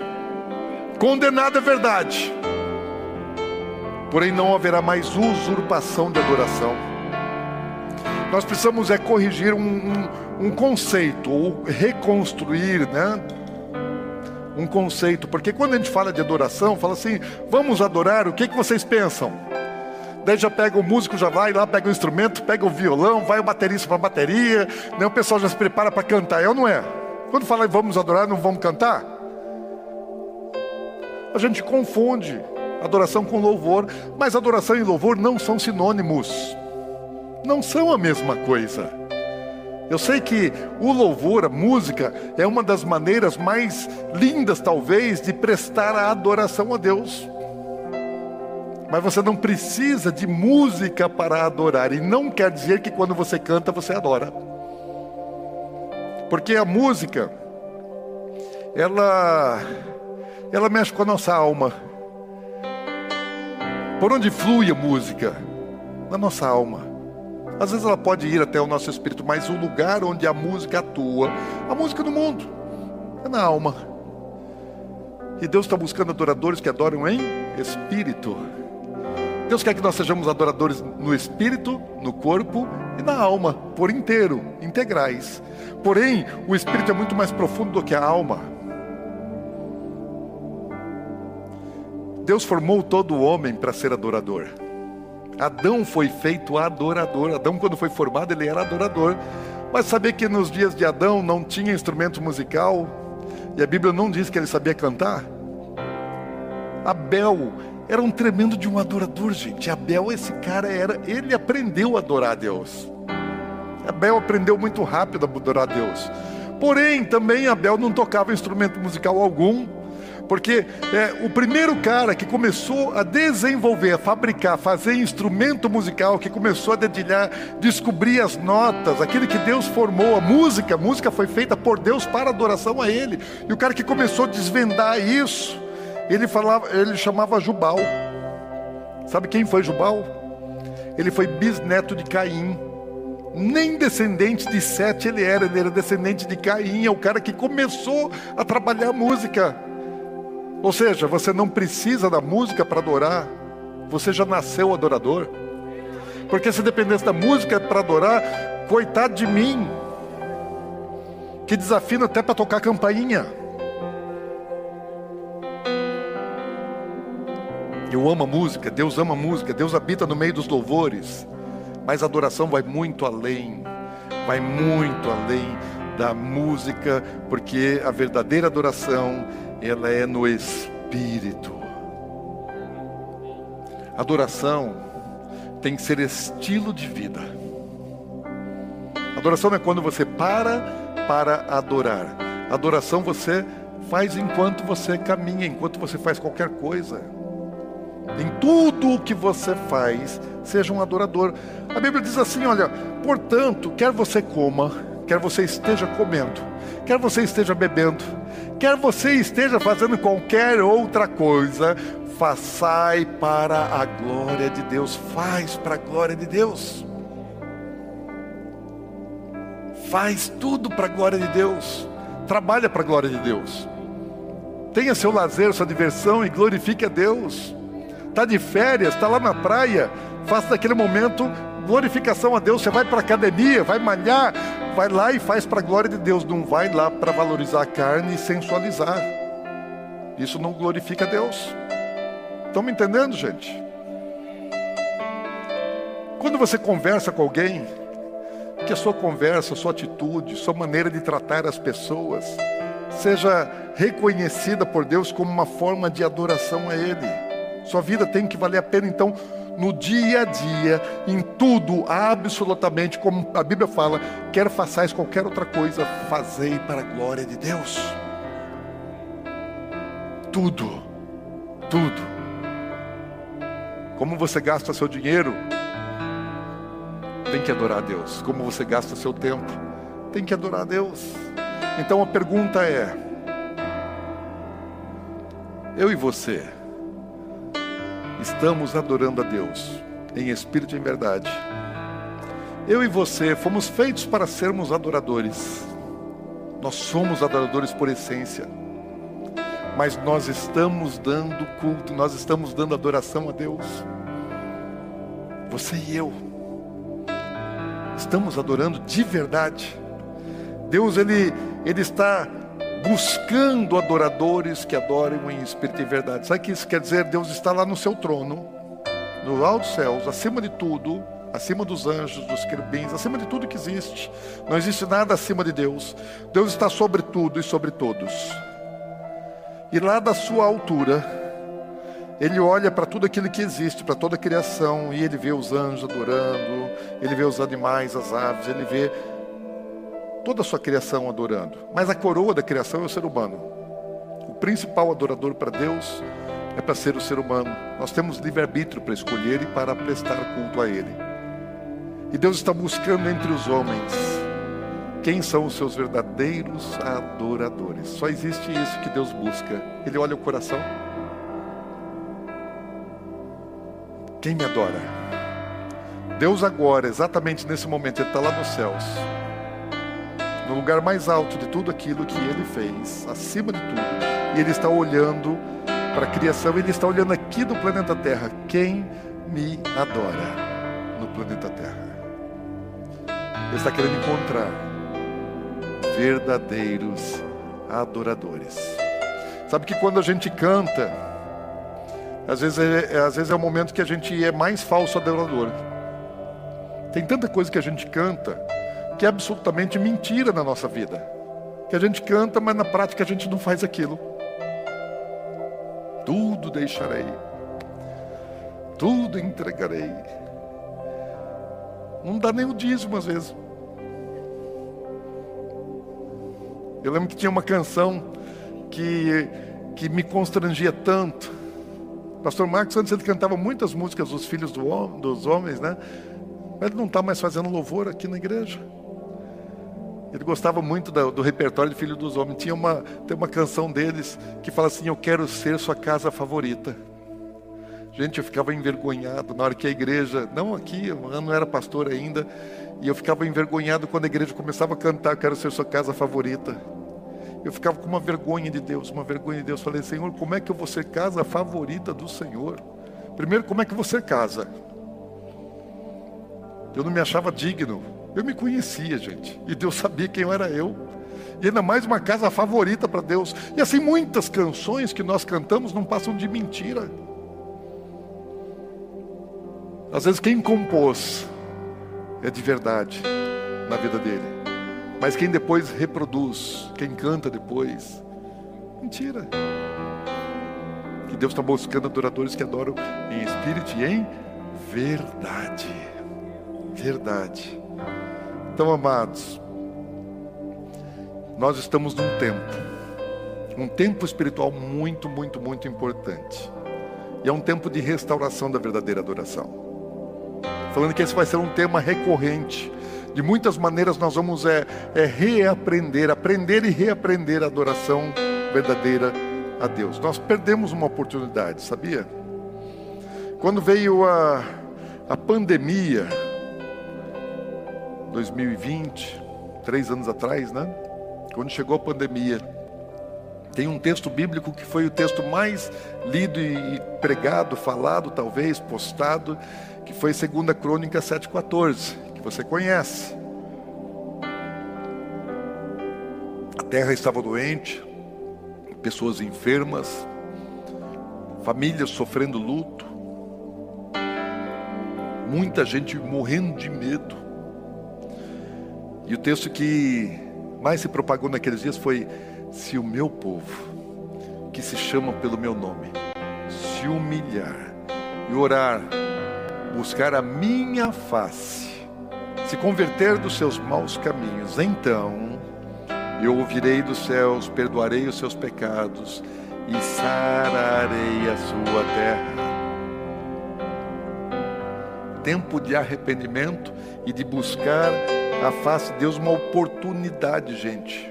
Condenado é verdade, porém não haverá mais usurpação de adoração. Nós precisamos é corrigir um, um, um conceito, ou reconstruir, né? Um conceito, porque quando a gente fala de adoração, fala assim, vamos adorar, o que, que vocês pensam? Daí já pega o músico, já vai lá, pega o instrumento, pega o violão, vai o baterista para a bateria, né? o pessoal já se prepara para cantar, é ou não é? Quando fala vamos adorar, não vamos cantar? A gente confunde adoração com louvor, mas adoração e louvor não são sinônimos, não são a mesma coisa. Eu sei que o louvor, a música, é uma das maneiras mais lindas, talvez, de prestar a adoração a Deus. Mas você não precisa de música para adorar, e não quer dizer que quando você canta você adora. Porque a música, ela, ela mexe com a nossa alma. Por onde flui a música? Na nossa alma. Às vezes ela pode ir até o nosso espírito, mas o lugar onde a música atua, a música do mundo, é na alma. E Deus está buscando adoradores que adoram em espírito. Deus quer que nós sejamos adoradores no espírito, no corpo e na alma, por inteiro, integrais. Porém, o espírito é muito mais profundo do que a alma. Deus formou todo o homem para ser adorador. Adão foi feito adorador. Adão, quando foi formado, ele era adorador. Mas saber que nos dias de Adão não tinha instrumento musical, e a Bíblia não diz que ele sabia cantar. Abel era um tremendo de um adorador, gente. Abel, esse cara era, ele aprendeu a adorar a Deus. Abel aprendeu muito rápido a adorar a Deus. Porém, também Abel não tocava instrumento musical algum, porque é, o primeiro cara que começou a desenvolver, a fabricar, fazer instrumento musical, que começou a dedilhar, descobrir as notas, aquele que Deus formou, a música, a música foi feita por Deus para adoração a Ele. E o cara que começou a desvendar isso, ele falava, ele chamava Jubal. Sabe quem foi Jubal? Ele foi bisneto de Caim. Nem descendente de Sete ele era, ele era descendente de Caim, é o cara que começou a trabalhar música. Ou seja, você não precisa da música para adorar, você já nasceu adorador. Porque se dependesse da música para adorar, coitado de mim, que desafina até para tocar campainha. Eu amo a música, Deus ama a música, Deus habita no meio dos louvores, mas a adoração vai muito além, vai muito além da música, porque a verdadeira adoração ela é no espírito. Adoração tem que ser estilo de vida. Adoração é quando você para para adorar. Adoração você faz enquanto você caminha, enquanto você faz qualquer coisa. Em tudo o que você faz, seja um adorador. A Bíblia diz assim: olha, portanto, quer você coma, quer você esteja comendo, quer você esteja bebendo, quer você esteja fazendo qualquer outra coisa, façai para a glória de Deus, faz para a glória de Deus. Faz tudo para a glória de Deus, trabalha para a glória de Deus. Tenha seu lazer, sua diversão e glorifique a Deus. Está de férias, está lá na praia, faça daquele momento glorificação a Deus. Você vai para a academia, vai malhar, vai lá e faz para a glória de Deus. Não vai lá para valorizar a carne e sensualizar. Isso não glorifica a Deus. Estão me entendendo, gente? Quando você conversa com alguém, que a sua conversa, a sua atitude, sua maneira de tratar as pessoas seja reconhecida por Deus como uma forma de adoração a Ele. Sua vida tem que valer a pena, então, no dia a dia, em tudo, absolutamente, como a Bíblia fala, quer façais qualquer outra coisa, fazei para a glória de Deus. Tudo, tudo. Como você gasta seu dinheiro, tem que adorar a Deus. Como você gasta seu tempo, tem que adorar a Deus. Então a pergunta é: eu e você estamos adorando a Deus em espírito e em verdade? Eu e você fomos feitos para sermos adoradores. Nós somos adoradores por essência. Mas nós estamos dando culto, nós estamos dando adoração a Deus. Você e eu estamos adorando de verdade. Deus ele ele está buscando adoradores que adorem em espírito e verdade. Sabe o que isso quer dizer? Deus está lá no seu trono, no alto céus, acima de tudo, acima dos anjos, dos querubins, acima de tudo que existe. Não existe nada acima de Deus. Deus está sobre tudo e sobre todos. E lá da sua altura, ele olha para tudo aquilo que existe, para toda a criação, e ele vê os anjos adorando, ele vê os animais, as aves, ele vê toda a sua criação adorando. Mas a coroa da criação é o ser humano. O principal adorador para Deus é para ser o ser humano. Nós temos livre-arbítrio para escolher e para prestar culto a Ele. E Deus está buscando entre os homens quem são os seus verdadeiros adoradores. Só existe isso que Deus busca. Ele olha o coração. Quem me adora? Deus agora, exatamente nesse momento, Ele está lá nos céus no lugar mais alto de tudo aquilo que ele fez, acima de tudo. E ele está olhando para a criação, ele está olhando aqui do planeta Terra. Quem me adora no planeta Terra? Ele está querendo encontrar verdadeiros adoradores. Sabe que quando a gente canta, às vezes é, às vezes é o momento que a gente é mais falso adorador. Tem tanta coisa que a gente canta que é absolutamente mentira na nossa vida. Que a gente canta, mas na prática a gente não faz aquilo. Tudo deixarei, tudo entregarei. Não dá nem o dízimo às vezes. Eu lembro que tinha uma canção que, que me constrangia tanto. Pastor Marcos antes ele cantava muitas músicas dos filhos do, dos homens, né? Mas ele não está mais fazendo louvor aqui na igreja. Ele gostava muito do, do, repertório de Filho dos Homens. Tinha uma, tem uma canção deles que fala assim: Eu quero ser sua casa favorita. Gente, eu ficava envergonhado na hora que a igreja, não aqui, eu não era pastor ainda, e eu ficava envergonhado quando a igreja começava a cantar: Eu quero ser sua casa favorita. Eu ficava com uma vergonha de Deus, uma vergonha de Deus. Falei: Senhor, como é que eu vou ser casa favorita do Senhor? Primeiro, como é que você casa? Eu não me achava digno eu me conhecia, gente. E Deus sabia quem era eu. E ainda mais uma casa favorita para Deus. E assim, muitas canções que nós cantamos não passam de mentira. Às vezes, quem compôs é de verdade na vida dele. Mas quem depois reproduz, quem canta depois, Mentira. Que Deus está buscando adoradores que adoram em espírito e em verdade. Verdade. Então, amados, nós estamos num tempo um tempo espiritual muito, muito, muito importante. E é um tempo de restauração da verdadeira adoração. Falando que esse vai ser um tema recorrente. De muitas maneiras nós vamos é, é reaprender, aprender e reaprender a adoração verdadeira a Deus. Nós perdemos uma oportunidade, sabia? Quando veio a, a pandemia, 2020, três anos atrás, né? Quando chegou a pandemia, tem um texto bíblico que foi o texto mais lido e pregado, falado, talvez, postado, que foi 2 Crônica 7,14, que você conhece. A terra estava doente, pessoas enfermas, famílias sofrendo luto, muita gente morrendo de medo. E o texto que mais se propagou naqueles dias foi se o meu povo, que se chama pelo meu nome, se humilhar e orar, buscar a minha face, se converter dos seus maus caminhos, então eu ouvirei dos céus, perdoarei os seus pecados e sararei a sua terra. Tempo de arrependimento e de buscar a face de Deus, uma oportunidade, gente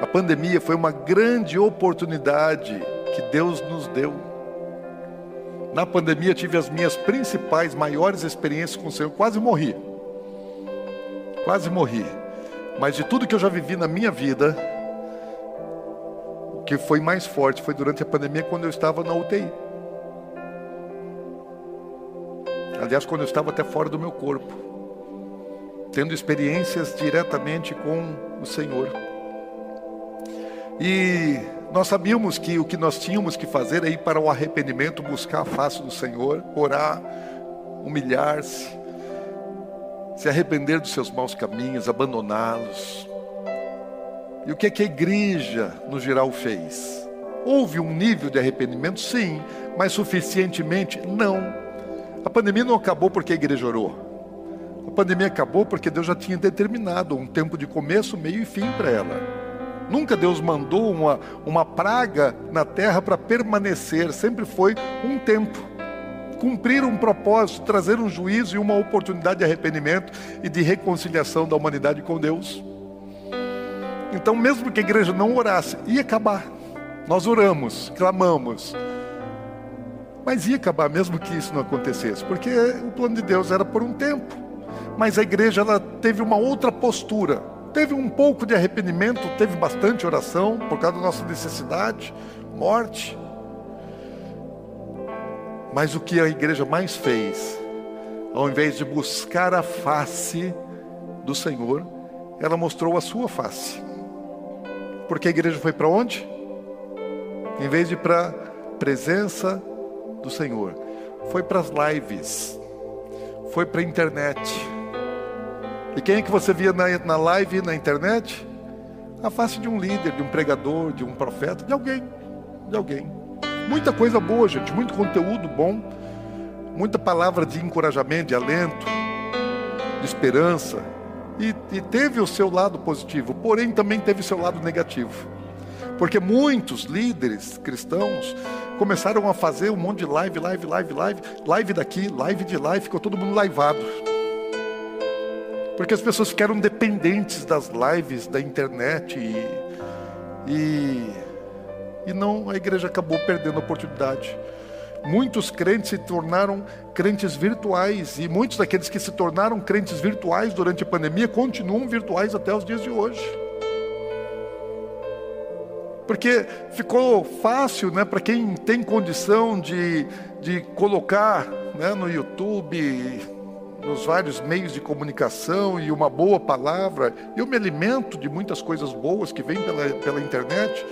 a pandemia foi uma grande oportunidade que Deus nos deu. Na pandemia tive as minhas principais, maiores experiências com o Senhor. Quase morri. Quase morri. Mas de tudo que eu já vivi na minha vida, o que foi mais forte foi durante a pandemia, quando eu estava na UTI. Aliás, quando eu estava até fora do meu corpo, tendo experiências diretamente com o Senhor. E nós sabíamos que o que nós tínhamos que fazer é ir para o arrependimento, buscar a face do Senhor, orar, humilhar-se, se arrepender dos seus maus caminhos, abandoná-los. E o que, é que a igreja, no geral, fez? Houve um nível de arrependimento? Sim, mas suficientemente? Não. A pandemia não acabou porque a igreja orou. A pandemia acabou porque Deus já tinha determinado um tempo de começo, meio e fim para ela. Nunca Deus mandou uma, uma praga na terra para permanecer, sempre foi um tempo. Cumprir um propósito, trazer um juízo e uma oportunidade de arrependimento e de reconciliação da humanidade com Deus. Então, mesmo que a igreja não orasse, ia acabar. Nós oramos, clamamos, mas ia acabar mesmo que isso não acontecesse, porque o plano de Deus era por um tempo. Mas a igreja ela teve uma outra postura. Teve um pouco de arrependimento, teve bastante oração por causa da nossa necessidade, morte. Mas o que a igreja mais fez, ao invés de buscar a face do Senhor, ela mostrou a sua face. Porque a igreja foi para onde? Em vez de para a presença do Senhor, foi para as lives, foi para a internet e quem é que você via na, na live, na internet? A face de um líder, de um pregador, de um profeta, de alguém. De alguém. Muita coisa boa, gente, muito conteúdo bom, muita palavra de encorajamento, de alento, de esperança. E, e teve o seu lado positivo, porém também teve o seu lado negativo. Porque muitos líderes cristãos começaram a fazer um monte de live, live, live, live, live daqui, live de lá, e ficou todo mundo laivado. Porque as pessoas ficaram dependentes das lives da internet e, e, e não a igreja acabou perdendo a oportunidade. Muitos crentes se tornaram crentes virtuais e muitos daqueles que se tornaram crentes virtuais durante a pandemia continuam virtuais até os dias de hoje. Porque ficou fácil né, para quem tem condição de, de colocar né, no YouTube, nos vários meios de comunicação e uma boa palavra. Eu me alimento de muitas coisas boas que vêm pela, pela internet,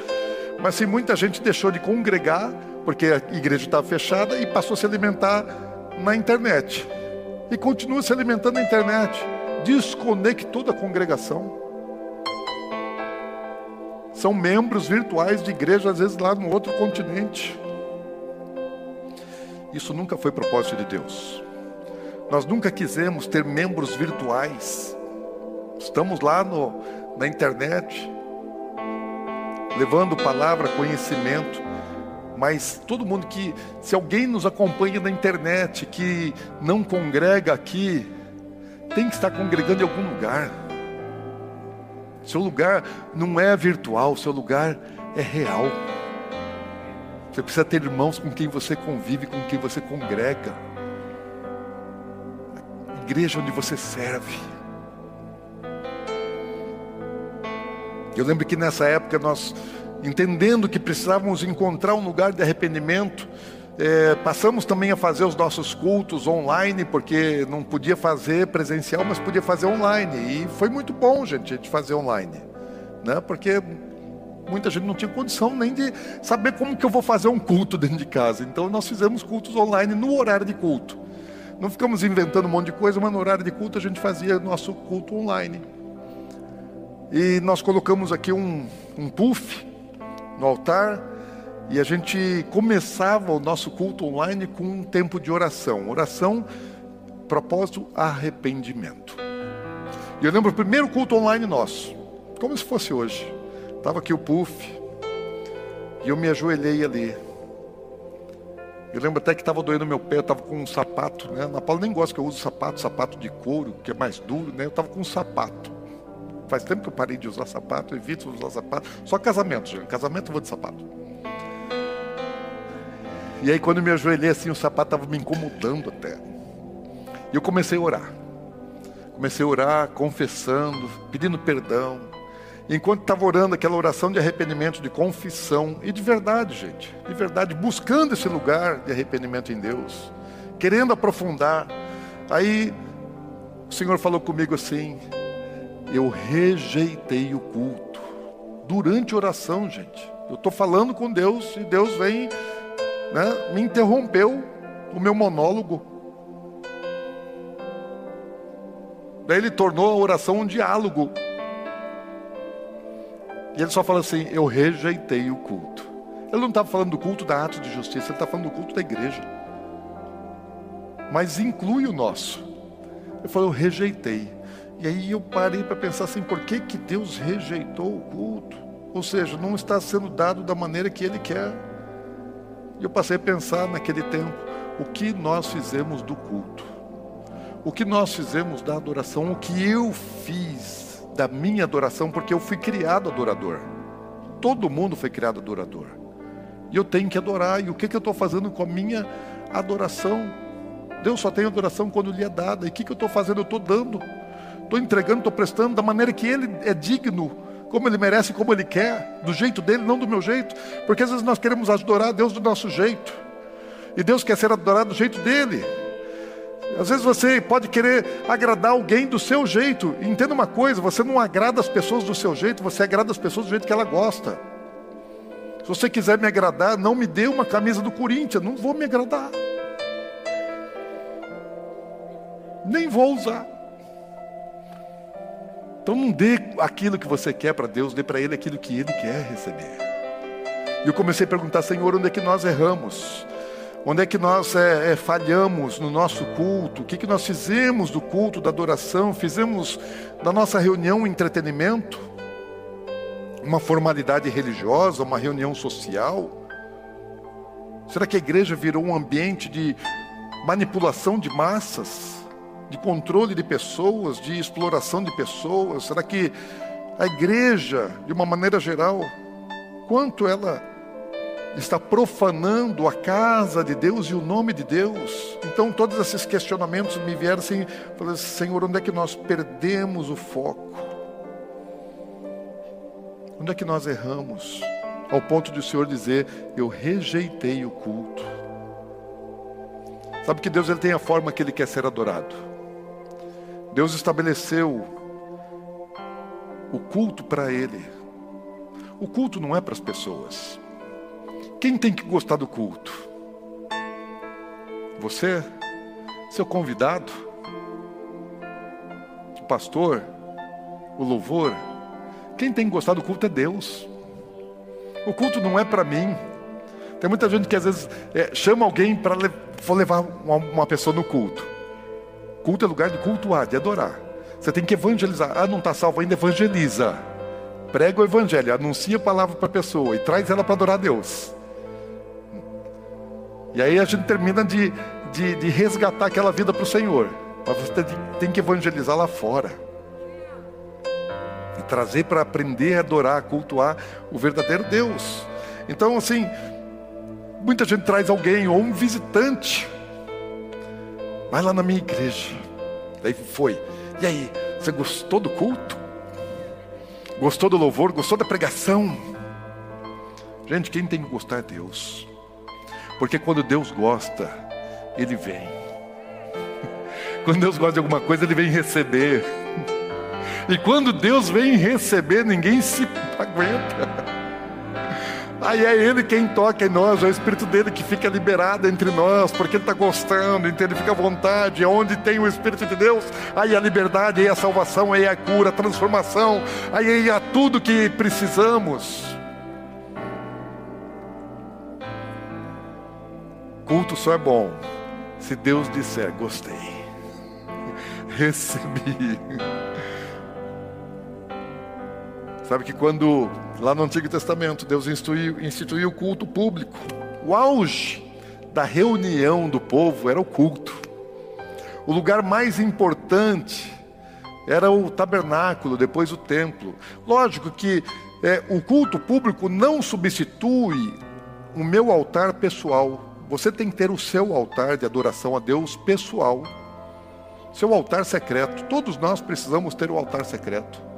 mas se muita gente deixou de congregar, porque a igreja estava fechada, e passou a se alimentar na internet. E continua se alimentando na internet. Desconectou da congregação. são membros virtuais de igreja, às vezes lá no outro continente. Isso nunca foi propósito de Deus. Nós nunca quisemos ter membros virtuais. Estamos lá no, na internet, levando palavra, conhecimento, mas todo mundo que, se alguém nos acompanha na internet, que não congrega aqui, tem que estar congregando em algum lugar. Seu lugar não é virtual, seu lugar é real. Você precisa ter irmãos com quem você convive, com quem você congrega. Igreja onde você serve. Eu lembro que nessa época nós, entendendo que precisávamos encontrar um lugar de arrependimento, é, passamos também a fazer os nossos cultos online, porque não podia fazer presencial, mas podia fazer online. E foi muito bom, gente, gente fazer online. Né? Porque muita gente não tinha condição nem de saber como que eu vou fazer um culto dentro de casa. Então nós fizemos cultos online no horário de culto. Não ficamos inventando um monte de coisa, mas no horário de culto a gente fazia nosso culto online. E nós colocamos aqui um, um puff no altar e a gente começava o nosso culto online com um tempo de oração. Oração, propósito, arrependimento. E eu lembro o primeiro culto online nosso, como se fosse hoje. Estava aqui o puff, e eu me ajoelhei ali. Eu lembro até que estava doendo meu pé, eu estava com um sapato, né? Na Paula nem gosta que eu use sapato, sapato de couro, que é mais duro, né? Eu estava com um sapato. Faz tempo que eu parei de usar sapato, evito usar sapato. Só casamento, gente. Casamento eu vou de sapato. E aí quando eu me ajoelhei assim, o sapato estava me incomodando até. E eu comecei a orar. Comecei a orar, confessando, pedindo perdão. Enquanto estava orando aquela oração de arrependimento, de confissão, e de verdade, gente, de verdade, buscando esse lugar de arrependimento em Deus, querendo aprofundar, aí o Senhor falou comigo assim: eu rejeitei o culto. Durante oração, gente. Eu estou falando com Deus e Deus vem né, me interrompeu o meu monólogo. Daí ele tornou a oração um diálogo. E ele só fala assim: Eu rejeitei o culto. Ele não estava falando do culto da ato de justiça, ele está falando do culto da igreja. Mas inclui o nosso. Ele falou: Eu rejeitei. E aí eu parei para pensar assim: por que, que Deus rejeitou o culto? Ou seja, não está sendo dado da maneira que Ele quer. E eu passei a pensar naquele tempo, o que nós fizemos do culto, o que nós fizemos da adoração, o que eu fiz da minha adoração, porque eu fui criado adorador. Todo mundo foi criado adorador. E eu tenho que adorar. E o que, que eu estou fazendo com a minha adoração? Deus só tem adoração quando lhe é dada. E o que, que eu estou fazendo? Eu estou dando. Estou entregando, estou prestando da maneira que Ele é digno como ele merece, como ele quer, do jeito dele, não do meu jeito, porque às vezes nós queremos adorar Deus do nosso jeito, e Deus quer ser adorado do jeito dele. Às vezes você pode querer agradar alguém do seu jeito, entenda uma coisa: você não agrada as pessoas do seu jeito, você agrada as pessoas do jeito que ela gosta. Se você quiser me agradar, não me dê uma camisa do Corinthians, não vou me agradar, nem vou usar. Então não dê aquilo que você quer para Deus, dê para Ele aquilo que Ele quer receber. E eu comecei a perguntar, Senhor, onde é que nós erramos? Onde é que nós é, é, falhamos no nosso culto? O que, que nós fizemos do culto, da adoração? Fizemos da nossa reunião um entretenimento? Uma formalidade religiosa, uma reunião social? Será que a igreja virou um ambiente de manipulação de massas? de controle de pessoas, de exploração de pessoas? Será que a igreja, de uma maneira geral, quanto ela está profanando a casa de Deus e o nome de Deus? Então, todos esses questionamentos me vieram assim: Senhor, onde é que nós perdemos o foco? Onde é que nós erramos? Ao ponto de o Senhor dizer: Eu rejeitei o culto. Sabe que Deus ele tem a forma que ele quer ser adorado. Deus estabeleceu o culto para Ele. O culto não é para as pessoas. Quem tem que gostar do culto? Você? Seu convidado? O pastor? O louvor? Quem tem que gostar do culto é Deus. O culto não é para mim. Tem muita gente que às vezes é, chama alguém para le levar uma, uma, pessoa no culto. Culto é lugar de cultuar, de adorar. Você tem que evangelizar. Ah, não está salvo ainda, evangeliza. Prega o evangelho, anuncia a palavra para a pessoa e traz ela para adorar a Deus. E aí a gente termina de, de, de resgatar aquela vida para o Senhor. Mas você tem, que evangelizar lá fora. E trazer para aprender a adorar, a cultuar o verdadeiro Deus. Então, assim, muita gente traz alguém ou um visitante. Vai lá na minha igreja. Daí foi. E aí, você gostou do culto? Gostou do louvor? Gostou da pregação? Gente, quem tem que gostar é Deus. Porque quando Deus gosta, Ele vem. Quando Deus gosta de alguma coisa, Ele vem receber. E quando Deus vem receber, ninguém se aguenta. Aí é Ele quem toca em nós, é o Espírito dele que fica liberado entre nós, porque Ele está gostando, então Ele fica à vontade. Onde tem o Espírito de Deus, aí a liberdade, aí a salvação, aí a cura, a transformação, aí há tudo que precisamos. Culto só é bom se Deus disser: gostei, recebi. Sabe que quando, lá no Antigo Testamento, Deus instituiu, instituiu o culto público, o auge da reunião do povo era o culto. O lugar mais importante era o tabernáculo, depois o templo. Lógico que é, o culto público não substitui o meu altar pessoal. Você tem que ter o seu altar de adoração a Deus pessoal. Seu altar secreto. Todos nós precisamos ter o altar secreto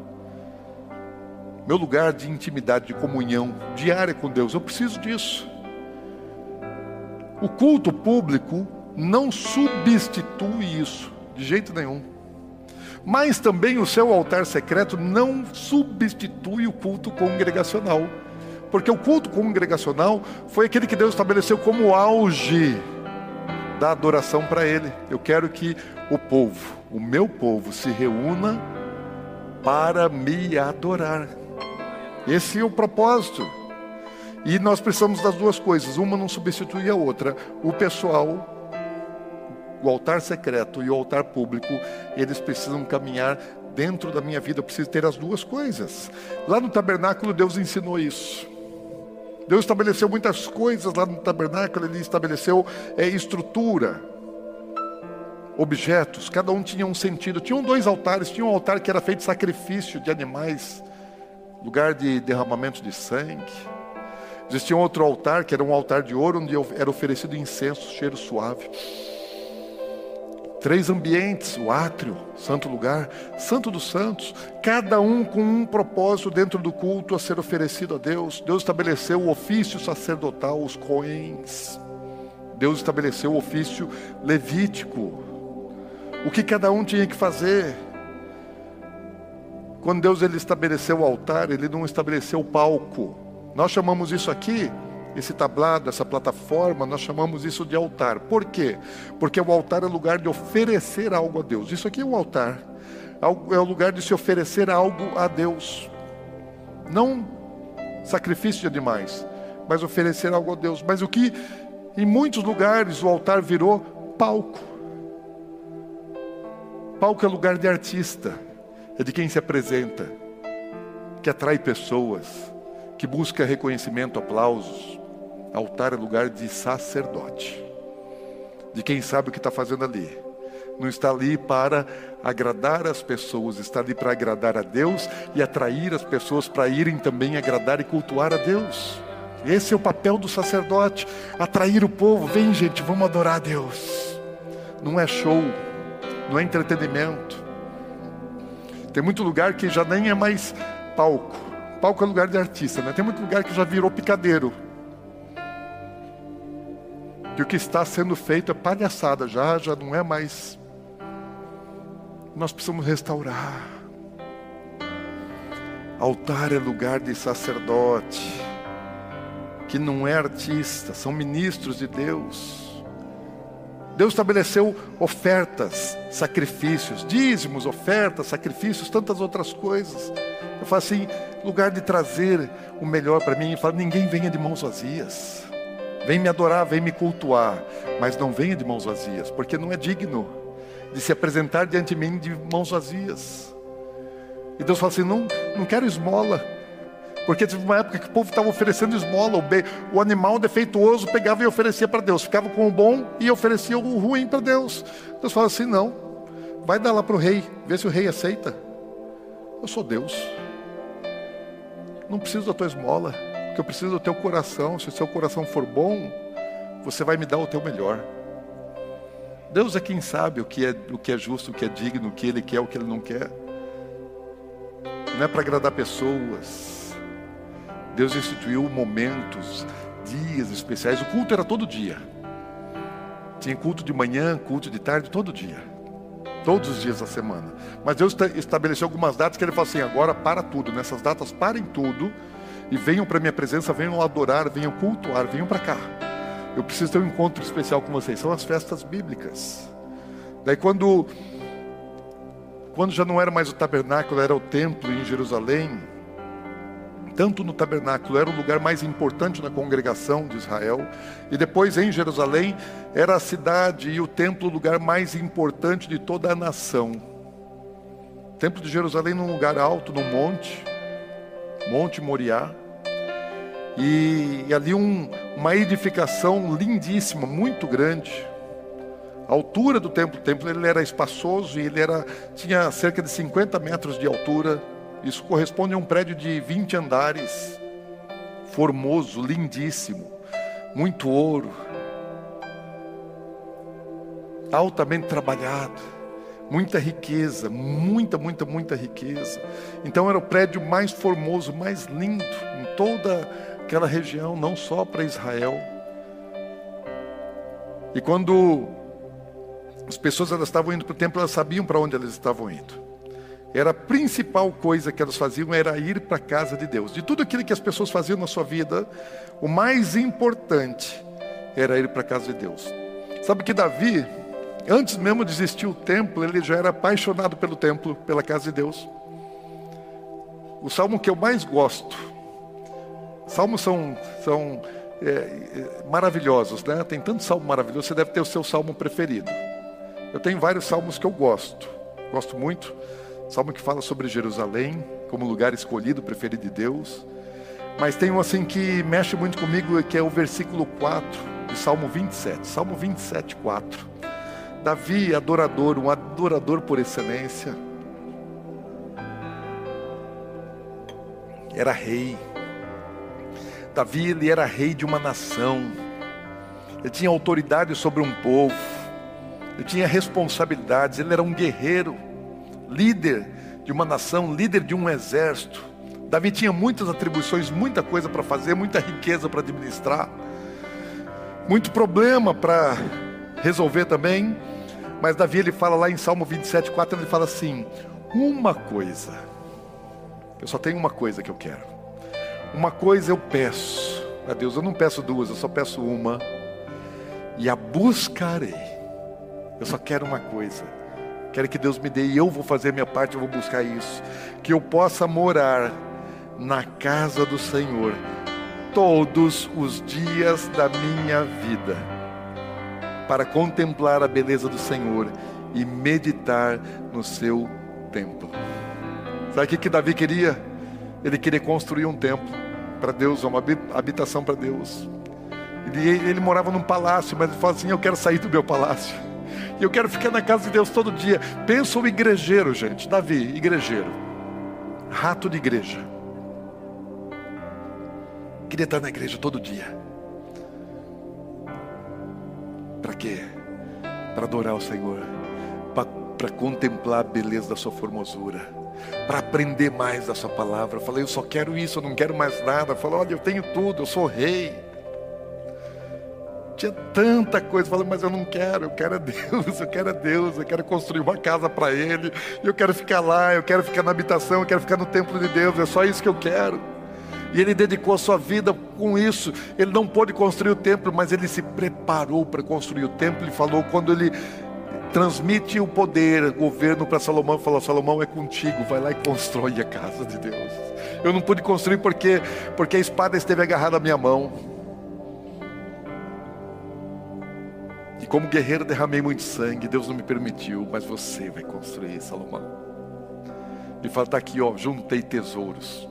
meu lugar de intimidade, de comunhão diária com Deus. Eu preciso disso. O culto público não substitui isso, de jeito nenhum. Mas também o seu altar secreto não substitui o culto congregacional. Porque o culto congregacional foi aquele que Deus estabeleceu como auge da adoração para Ele. Eu quero que o povo, o meu povo, se reúna para me adorar. Esse é o propósito. E nós precisamos das duas coisas, uma não substitui a outra. O pessoal, o altar secreto e o altar público, eles precisam caminhar dentro da minha vida, eu preciso ter as duas coisas. Lá no tabernáculo, Deus ensinou isso. Deus estabeleceu muitas coisas lá no tabernáculo, ele estabeleceu é, estrutura, objetos, cada um tinha um sentido. Tinham dois altares, tinha um altar que era feito de sacrifício de animais, lugar de derramamento de sangue. Existia um outro altar, que era um altar de ouro, onde era oferecido incenso, cheiro suave. Três ambientes, o átrio, santo lugar, santo dos santos, cada um com um propósito dentro do culto a ser oferecido a Deus. Deus estabeleceu o ofício sacerdotal, os coens. Deus estabeleceu o ofício levítico. O que cada um tinha que fazer. Quando Deus ele estabeleceu o altar, ele não estabeleceu o palco. Nós chamamos isso aqui, esse tablado, essa plataforma, nós chamamos isso de altar. Por quê? Porque o altar é lugar de oferecer algo a Deus. Isso aqui é um altar. É o lugar de se oferecer algo a Deus. Não sacrifício de animais, mas oferecer algo a Deus. Mas o que em muitos lugares o altar virou palco. Palco é lugar de artista é de quem se apresenta, que atrai pessoas, que busca reconhecimento, aplausos. Altar é lugar de sacerdote, de quem sabe o que está fazendo ali. Não está ali para agradar as pessoas, está ali para agradar a Deus e atrair as pessoas para irem também agradar e cultuar a Deus. Esse é o papel do sacerdote, atrair o povo. Vem, gente, vamos adorar a Deus. Não é show, não é entretenimento tem muito lugar que já nem é mais palco. Palco é lugar de artista, né? Tem muito lugar que já virou picadeiro. Que o que está sendo feito é palhaçada, já, já não é mais. Nós precisamos restaurar. Altar é lugar de sacerdote, que não é artista, são ministros de Deus. Deus estabeleceu ofertas sacrifícios, dízimos, ofertas, sacrifícios, tantas outras coisas. Eu falo assim, lugar de trazer o melhor para mim, eu falo, ninguém venha de mãos vazias. Vem me adorar, vem me cultuar, mas não venha de mãos vazias, porque não é digno de se apresentar diante de mim de mãos vazias. E Deus fala assim: não, não quero esmola. Porque teve uma época que o povo estava oferecendo esmola, o, o animal defeituoso pegava e oferecia para Deus, ficava com o bom e oferecia o ruim para Deus. Deus fala assim: não, vai dar lá para o rei, vê se o rei aceita. Eu sou Deus, não preciso da tua esmola, porque eu preciso do teu coração. Se o seu coração for bom, você vai me dar o teu melhor. Deus é quem sabe o que é, o que é justo, o que é digno, o que Ele quer, o que Ele não quer. Não é para agradar pessoas. Deus instituiu momentos, dias especiais. O culto era todo dia. Tinha culto de manhã, culto de tarde, todo dia. Todos os dias da semana. Mas Deus estabeleceu algumas datas que Ele falou assim: agora para tudo. Nessas datas parem tudo e venham para minha presença, venham adorar, venham cultuar, venham para cá. Eu preciso ter um encontro especial com vocês. São as festas bíblicas. Daí quando quando já não era mais o tabernáculo, era o templo em Jerusalém. Tanto no tabernáculo era o lugar mais importante na congregação de Israel, e depois em Jerusalém era a cidade e o templo o lugar mais importante de toda a nação. O templo de Jerusalém num lugar alto, num monte, Monte Moriá, e, e ali um, uma edificação lindíssima, muito grande. A altura do templo, o templo ele era espaçoso e ele era, tinha cerca de 50 metros de altura. Isso corresponde a um prédio de 20 andares, formoso, lindíssimo, muito ouro, altamente trabalhado, muita riqueza, muita, muita, muita riqueza. Então era o prédio mais formoso, mais lindo em toda aquela região, não só para Israel. E quando as pessoas elas estavam indo para o templo, elas sabiam para onde elas estavam indo. Era a principal coisa que elas faziam era ir para a casa de Deus. De tudo aquilo que as pessoas faziam na sua vida, o mais importante era ir para a casa de Deus. Sabe que Davi, antes mesmo de existir o templo, ele já era apaixonado pelo templo, pela casa de Deus. O salmo que eu mais gosto Salmos são, são é, é, maravilhosos, né? Tem tanto salmo maravilhoso, você deve ter o seu salmo preferido. Eu tenho vários salmos que eu gosto, gosto muito. Salmo que fala sobre Jerusalém como lugar escolhido, preferido de Deus. Mas tem um assim que mexe muito comigo, que é o versículo 4 de Salmo 27. Salmo 27, 4. Davi, adorador, um adorador por excelência. Era rei Davi ele era rei de uma nação. Ele tinha autoridade sobre um povo. Ele tinha responsabilidades. Ele era um guerreiro, líder de uma nação, líder de um exército. Davi tinha muitas atribuições, muita coisa para fazer, muita riqueza para administrar, muito problema para resolver também. Mas Davi ele fala lá em Salmo 27, 4, ele fala assim: uma coisa, eu só tenho uma coisa que eu quero. Uma coisa eu peço a Deus, eu não peço duas, eu só peço uma, e a buscarei. Eu só quero uma coisa, quero que Deus me dê, e eu vou fazer minha parte, eu vou buscar isso, que eu possa morar na casa do Senhor todos os dias da minha vida, para contemplar a beleza do Senhor e meditar no seu templo. Sabe o que Davi queria? Ele queria construir um templo para Deus, uma habitação para Deus. Ele, ele, morava num palácio, mas ele falou assim: Eu quero sair do meu palácio. E eu quero ficar na casa de Deus todo dia. Pensa o igrejeiro, gente. Davi, igrejeiro. Rato de igreja. Queria estar na igreja todo dia. Para quê? Para adorar o Senhor. Para contemplar a beleza da sua formosura para aprender mais da sua palavra. Eu falei, eu só quero isso, eu não quero mais nada. Falou, olha, eu tenho tudo, eu sou rei. Tinha tanta coisa, falei, mas eu não quero, eu quero a Deus, eu quero a Deus, eu quero construir uma casa para Ele, eu quero ficar lá, eu quero ficar na habitação, eu quero ficar no templo de Deus, é só isso que eu quero. E ele dedicou a sua vida com isso. Ele não pôde construir o templo, mas ele se preparou para construir o templo. Ele falou quando ele transmite o poder, o governo para Salomão e fala: Salomão é contigo, vai lá e constrói a casa de Deus. Eu não pude construir porque, porque a espada esteve agarrada à minha mão. E como guerreiro derramei muito sangue, Deus não me permitiu, mas você vai construir, Salomão. E fala, está aqui, ó, juntei tesouros.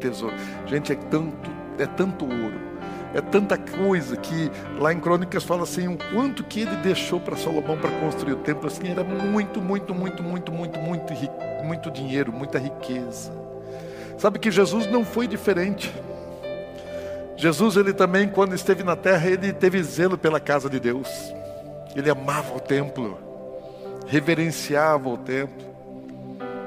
Tesouro. Gente, é tanto, é tanto ouro é tanta coisa que lá em Crônicas fala assim, o quanto que ele deixou para Salomão para construir o templo, assim, era muito, muito, muito, muito, muito, muito, muito dinheiro, muita riqueza. Sabe que Jesus não foi diferente. Jesus, ele também, quando esteve na terra, ele teve zelo pela casa de Deus. Ele amava o templo, reverenciava o templo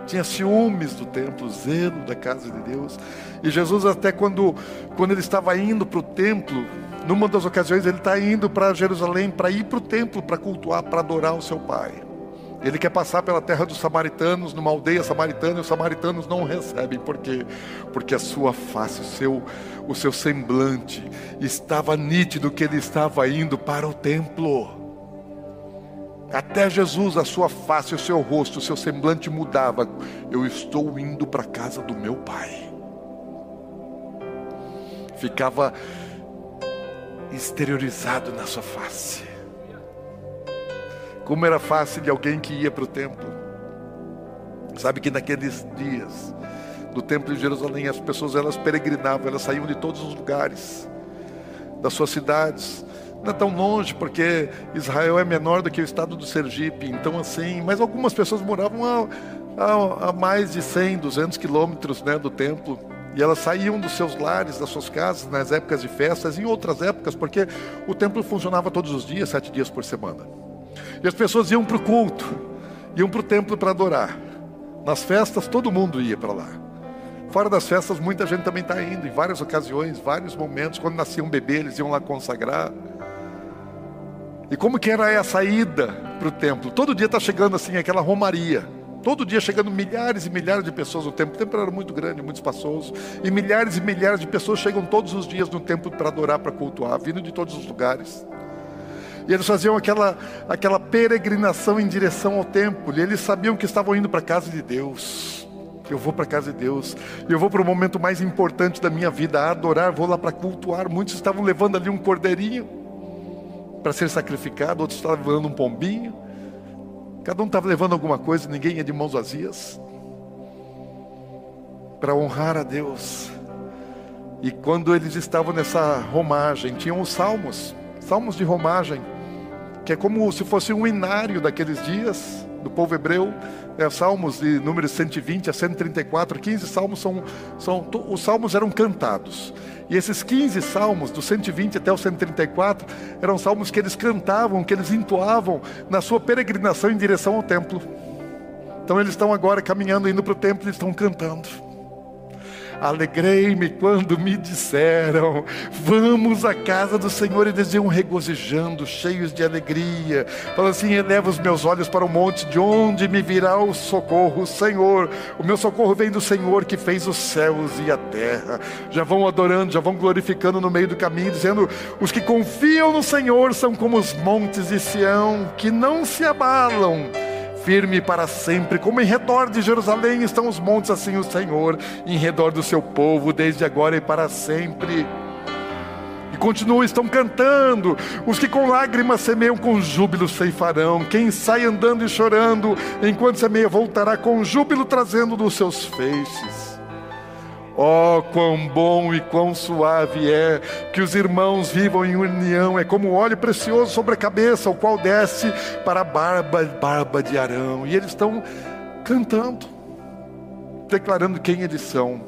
tinha ciúmes do templo, zelo da casa de Deus. E Jesus, até quando, quando ele estava indo para o templo, numa das ocasiões, ele está indo para Jerusalém para ir para o templo, para cultuar, para adorar o seu Pai. Ele quer passar pela terra dos samaritanos, numa aldeia samaritana, e os samaritanos não o recebem, por quê? Porque a sua face, o seu, o seu semblante, estava nítido que ele estava indo para o templo. Até Jesus, a sua face, o seu rosto, o seu semblante mudava. Eu estou indo para a casa do meu pai. Ficava exteriorizado na sua face. Como era a face de alguém que ia para o templo. Sabe que naqueles dias, no templo de Jerusalém, as pessoas elas peregrinavam, elas saíam de todos os lugares, das suas cidades, não é tão longe, porque Israel é menor do que o estado do Sergipe, então assim, mas algumas pessoas moravam a, a, a mais de 100, 200 quilômetros né, do templo, e elas saíam dos seus lares, das suas casas, nas épocas de festas, em outras épocas, porque o templo funcionava todos os dias, sete dias por semana. E as pessoas iam para o culto, iam para o templo para adorar. Nas festas, todo mundo ia para lá. Fora das festas, muita gente também está indo, em várias ocasiões, vários momentos. Quando nascia um bebê, eles iam lá consagrar. E como que era a saída para o templo? Todo dia está chegando assim aquela romaria. Todo dia chegando milhares e milhares de pessoas no templo. O templo era muito grande, muito espaçoso. E milhares e milhares de pessoas chegam todos os dias no templo para adorar, para cultuar, vindo de todos os lugares. E eles faziam aquela, aquela peregrinação em direção ao templo. E eles sabiam que estavam indo para a casa de Deus. Eu vou para a casa de Deus. Eu vou para o momento mais importante da minha vida, adorar, vou lá para cultuar. Muitos estavam levando ali um cordeirinho para ser sacrificado, outros estavam levando um pombinho. Cada um estava levando alguma coisa, ninguém ia de mãos vazias. Para honrar a Deus. E quando eles estavam nessa romagem, tinham os salmos, salmos de romagem, que é como se fosse um inário daqueles dias do povo hebreu, é, salmos de números 120 a 134, 15 salmos são, são os salmos eram cantados. E esses 15 salmos, do 120 até o 134, eram salmos que eles cantavam, que eles entoavam na sua peregrinação em direção ao templo. Então eles estão agora caminhando, indo para o templo e estão cantando. Alegrei-me quando me disseram: Vamos à casa do Senhor. E eles iam regozijando, cheios de alegria. Falando assim: Eleva os meus olhos para o monte, de onde me virá o socorro, Senhor. O meu socorro vem do Senhor que fez os céus e a terra. Já vão adorando, já vão glorificando no meio do caminho, dizendo: Os que confiam no Senhor são como os montes de Sião, que não se abalam firme para sempre, como em redor de Jerusalém estão os montes, assim o Senhor, em redor do seu povo, desde agora e para sempre. E continuam, estão cantando, os que com lágrimas semeiam com júbilo ceifarão, quem sai andando e chorando, enquanto semeia, voltará com júbilo trazendo dos seus feixes. Oh, quão bom e quão suave é que os irmãos vivam em união, é como óleo precioso sobre a cabeça, o qual desce para a barba, barba de Arão. E eles estão cantando, declarando quem eles são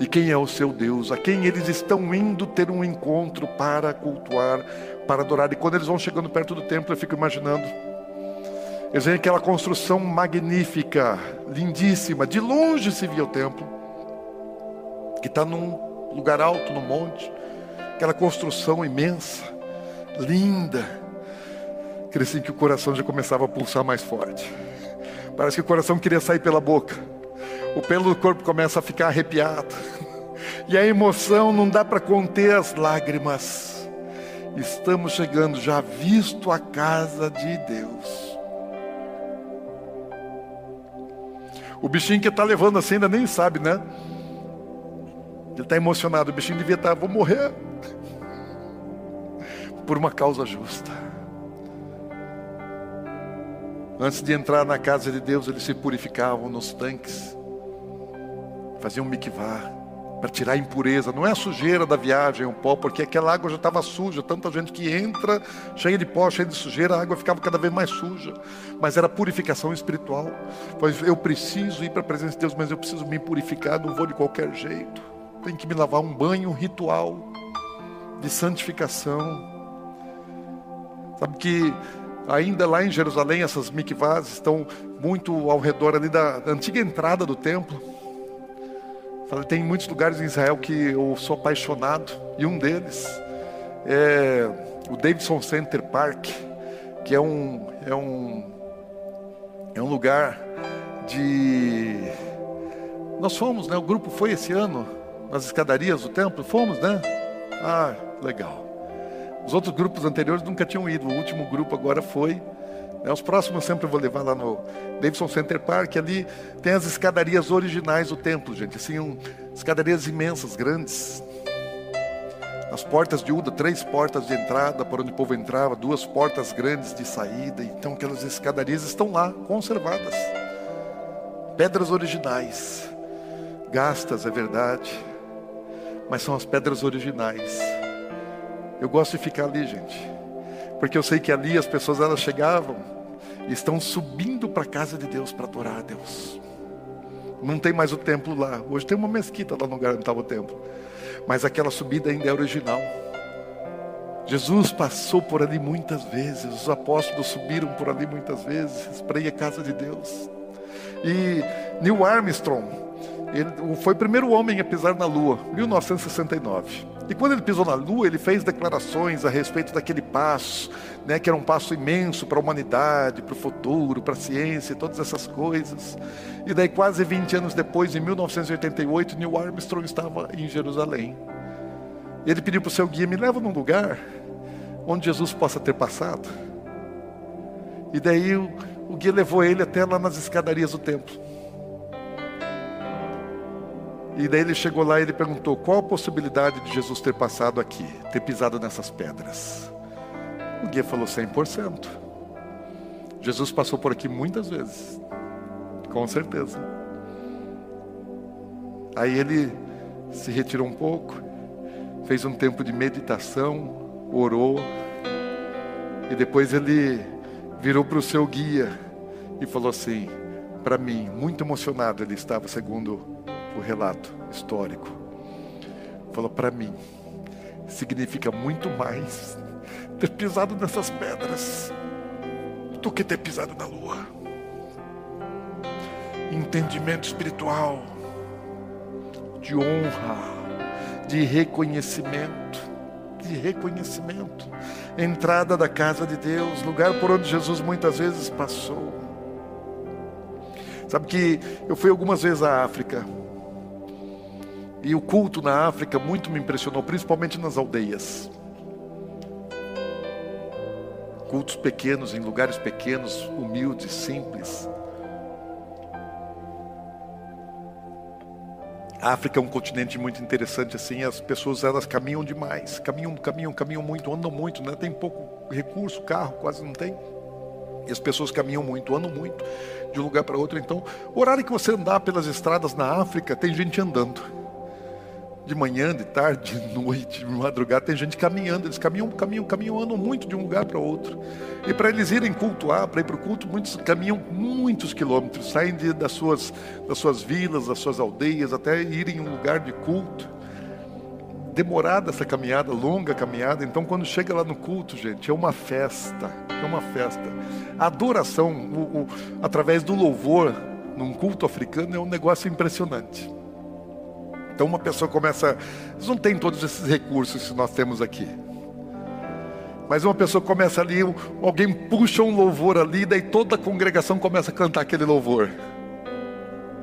e quem é o seu Deus, a quem eles estão indo ter um encontro para cultuar, para adorar. E quando eles vão chegando perto do templo, eu fico imaginando. Eles veem aquela construção magnífica, lindíssima. De longe se via o templo que está num lugar alto, no monte, aquela construção imensa, linda. Cresci que o coração já começava a pulsar mais forte. Parece que o coração queria sair pela boca. O pelo do corpo começa a ficar arrepiado. E a emoção não dá para conter as lágrimas. estamos chegando, já visto a casa de Deus. O bichinho que está levando assim ainda nem sabe, né? Ele está emocionado, o bichinho devia estar, tá, vou morrer por uma causa justa. Antes de entrar na casa de Deus, eles se purificavam nos tanques, faziam mikvah para tirar a impureza. Não é a sujeira da viagem, o pó, porque aquela água já estava suja. Tanta gente que entra, cheia de pó, cheia de sujeira, a água ficava cada vez mais suja. Mas era purificação espiritual. Pois eu preciso ir para a presença de Deus, mas eu preciso me purificar, não vou de qualquer jeito. Tem que me lavar um banho ritual de santificação. Sabe que ainda lá em Jerusalém essas mikvahs estão muito ao redor ali da antiga entrada do templo. Tem muitos lugares em Israel que eu sou apaixonado e um deles é o Davidson Center Park, que é um é um é um lugar de nós fomos, né? O grupo foi esse ano nas escadarias do templo, fomos, né? Ah, legal. Os outros grupos anteriores nunca tinham ido. O último grupo agora foi. Né? Os próximos eu sempre vou levar lá no Davidson Center Park. Ali tem as escadarias originais do templo, gente. Assim, um, escadarias imensas, grandes. As portas de Uda, três portas de entrada para onde o povo entrava, duas portas grandes de saída. Então aquelas escadarias estão lá, conservadas. Pedras originais. Gastas, é verdade. Mas são as pedras originais eu gosto de ficar ali, gente. Porque eu sei que ali as pessoas elas chegavam e estão subindo para a casa de Deus para adorar a Deus. Não tem mais o templo lá. Hoje tem uma mesquita lá no lugar onde estava o templo. Mas aquela subida ainda é original. Jesus passou por ali muitas vezes, os apóstolos subiram por ali muitas vezes para ir à casa de Deus. E Neil Armstrong, ele foi o primeiro homem a pisar na Lua, 1969. E quando ele pisou na lua, ele fez declarações a respeito daquele passo, né, que era um passo imenso para a humanidade, para o futuro, para a ciência, todas essas coisas. E daí, quase 20 anos depois, em 1988, Neil Armstrong estava em Jerusalém. Ele pediu para o seu guia: me leva num lugar onde Jesus possa ter passado. E daí o, o guia levou ele até lá nas escadarias do templo. E daí ele chegou lá e ele perguntou: qual a possibilidade de Jesus ter passado aqui, ter pisado nessas pedras? O guia falou: 100%. Jesus passou por aqui muitas vezes, com certeza. Aí ele se retirou um pouco, fez um tempo de meditação, orou, e depois ele virou para o seu guia e falou assim: para mim, muito emocionado ele estava, segundo o relato histórico. Falou para mim, significa muito mais ter pisado nessas pedras do que ter pisado na lua. Entendimento espiritual, de honra, de reconhecimento, de reconhecimento. Entrada da casa de Deus, lugar por onde Jesus muitas vezes passou. Sabe que eu fui algumas vezes à África. E o culto na África muito me impressionou, principalmente nas aldeias. Cultos pequenos, em lugares pequenos, humildes, simples. A África é um continente muito interessante assim, as pessoas elas caminham demais, caminham, caminham, caminham muito, andam muito, né? Tem pouco recurso, carro quase não tem. E as pessoas caminham muito, andam muito de um lugar para outro. Então, o horário que você andar pelas estradas na África, tem gente andando de manhã, de tarde, de noite, de madrugada, tem gente caminhando, eles caminham, caminham, caminham, andam muito de um lugar para outro. E para eles irem cultuar, para ir para o culto, muitos caminham muitos quilômetros, saem de, das, suas, das suas vilas, das suas aldeias, até irem em um lugar de culto. Demorada essa caminhada, longa caminhada, então quando chega lá no culto, gente, é uma festa, é uma festa. A adoração, o, o, através do louvor, num culto africano, é um negócio impressionante. Então uma pessoa começa, eles não tem todos esses recursos que nós temos aqui. Mas uma pessoa começa ali, alguém puxa um louvor ali, daí toda a congregação começa a cantar aquele louvor.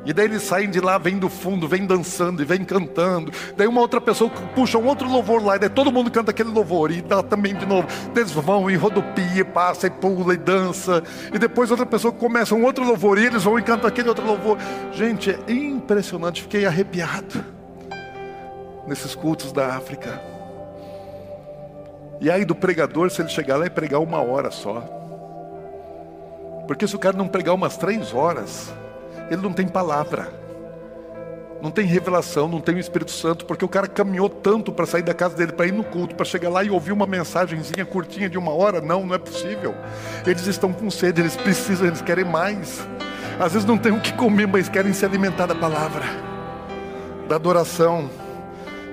E daí eles saem de lá, vêm do fundo, vêm dançando e vêm cantando. Daí uma outra pessoa puxa um outro louvor lá, e daí todo mundo canta aquele louvor. E dá também de novo. Eles vão e rodopia, passa e pula e dança. E depois outra pessoa começa um outro louvor e eles vão e cantam aquele outro louvor. Gente, é impressionante. Fiquei arrepiado nesses cultos da África. E aí do pregador, se ele chegar lá e pregar uma hora só. Porque se o cara não pregar umas três horas ele não tem palavra, não tem revelação, não tem o Espírito Santo, porque o cara caminhou tanto para sair da casa dele, para ir no culto, para chegar lá e ouvir uma mensagenzinha curtinha de uma hora. Não, não é possível. Eles estão com sede, eles precisam, eles querem mais. Às vezes não tem o que comer, mas querem se alimentar da palavra, da adoração.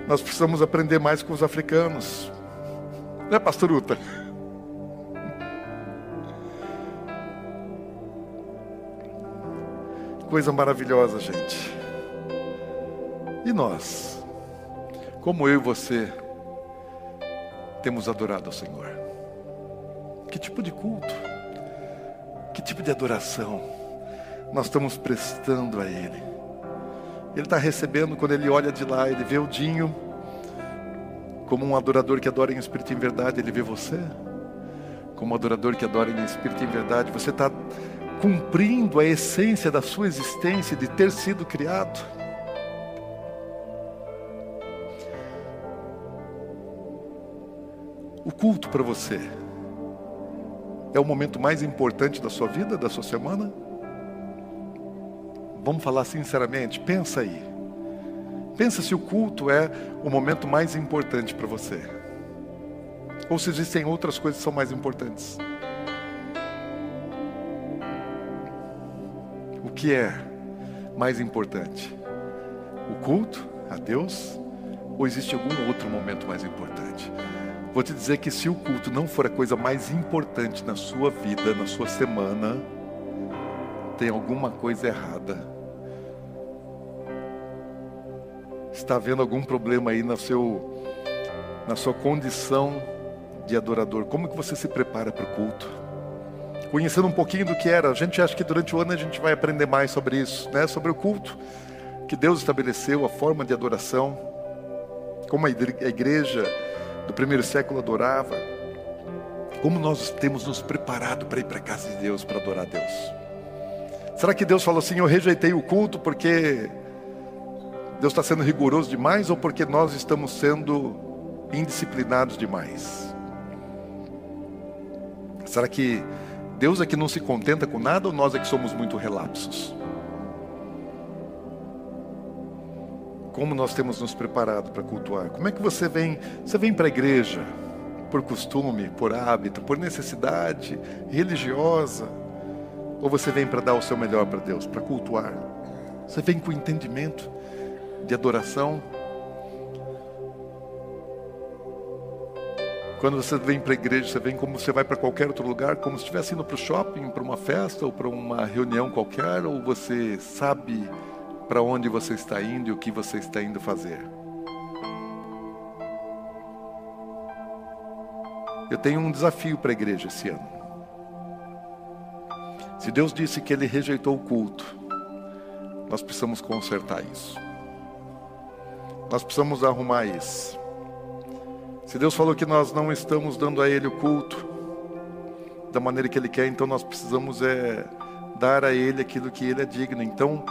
Nós precisamos aprender mais com os africanos. Né, Pastor Uta? coisa maravilhosa, gente. E nós, como eu e você, temos adorado ao Senhor? Que tipo de culto? Que tipo de adoração nós estamos prestando a Ele? Ele está recebendo quando ele olha de lá, ele vê o Dinho como um adorador que adora em espírito e em verdade, ele vê você como um adorador que adora em espírito e em verdade. Você está cumprindo a essência da sua existência de ter sido criado. O culto para você é o momento mais importante da sua vida, da sua semana? Vamos falar sinceramente, pensa aí. Pensa se o culto é o momento mais importante para você. Ou se existem outras coisas que são mais importantes. que é mais importante? O culto a Deus? Ou existe algum outro momento mais importante? Vou te dizer que se o culto não for a coisa mais importante na sua vida, na sua semana, tem alguma coisa errada. Está havendo algum problema aí no seu, na sua condição de adorador? Como que você se prepara para o culto? conhecendo um pouquinho do que era. A gente acha que durante o ano a gente vai aprender mais sobre isso, né? Sobre o culto que Deus estabeleceu, a forma de adoração, como a igreja do primeiro século adorava, como nós temos nos preparado para ir para a casa de Deus para adorar a Deus. Será que Deus falou assim: eu rejeitei o culto porque Deus está sendo rigoroso demais ou porque nós estamos sendo indisciplinados demais? Será que Deus é que não se contenta com nada ou nós é que somos muito relapsos? Como nós temos nos preparado para cultuar? Como é que você vem? Você vem para a igreja por costume, por hábito, por necessidade religiosa? Ou você vem para dar o seu melhor para Deus, para cultuar? Você vem com entendimento de adoração? Quando você vem para a igreja, você vem como você vai para qualquer outro lugar, como se estivesse indo para o shopping, para uma festa ou para uma reunião qualquer, ou você sabe para onde você está indo e o que você está indo fazer? Eu tenho um desafio para a igreja esse ano. Se Deus disse que Ele rejeitou o culto, nós precisamos consertar isso. Nós precisamos arrumar isso. Se Deus falou que nós não estamos dando a Ele o culto da maneira que Ele quer, então nós precisamos é, dar a Ele aquilo que Ele é digno. Então,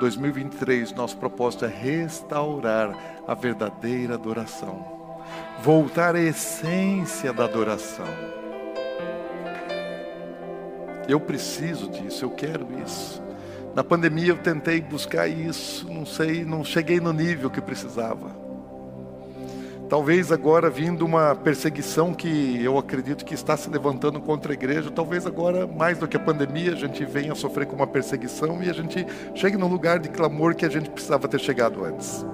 2023, nosso propósito é restaurar a verdadeira adoração, voltar à essência da adoração. Eu preciso disso, eu quero isso. Na pandemia eu tentei buscar isso, não sei, não cheguei no nível que precisava. Talvez agora vindo uma perseguição que eu acredito que está se levantando contra a igreja, talvez agora mais do que a pandemia a gente venha sofrer com uma perseguição e a gente chegue no lugar de clamor que a gente precisava ter chegado antes.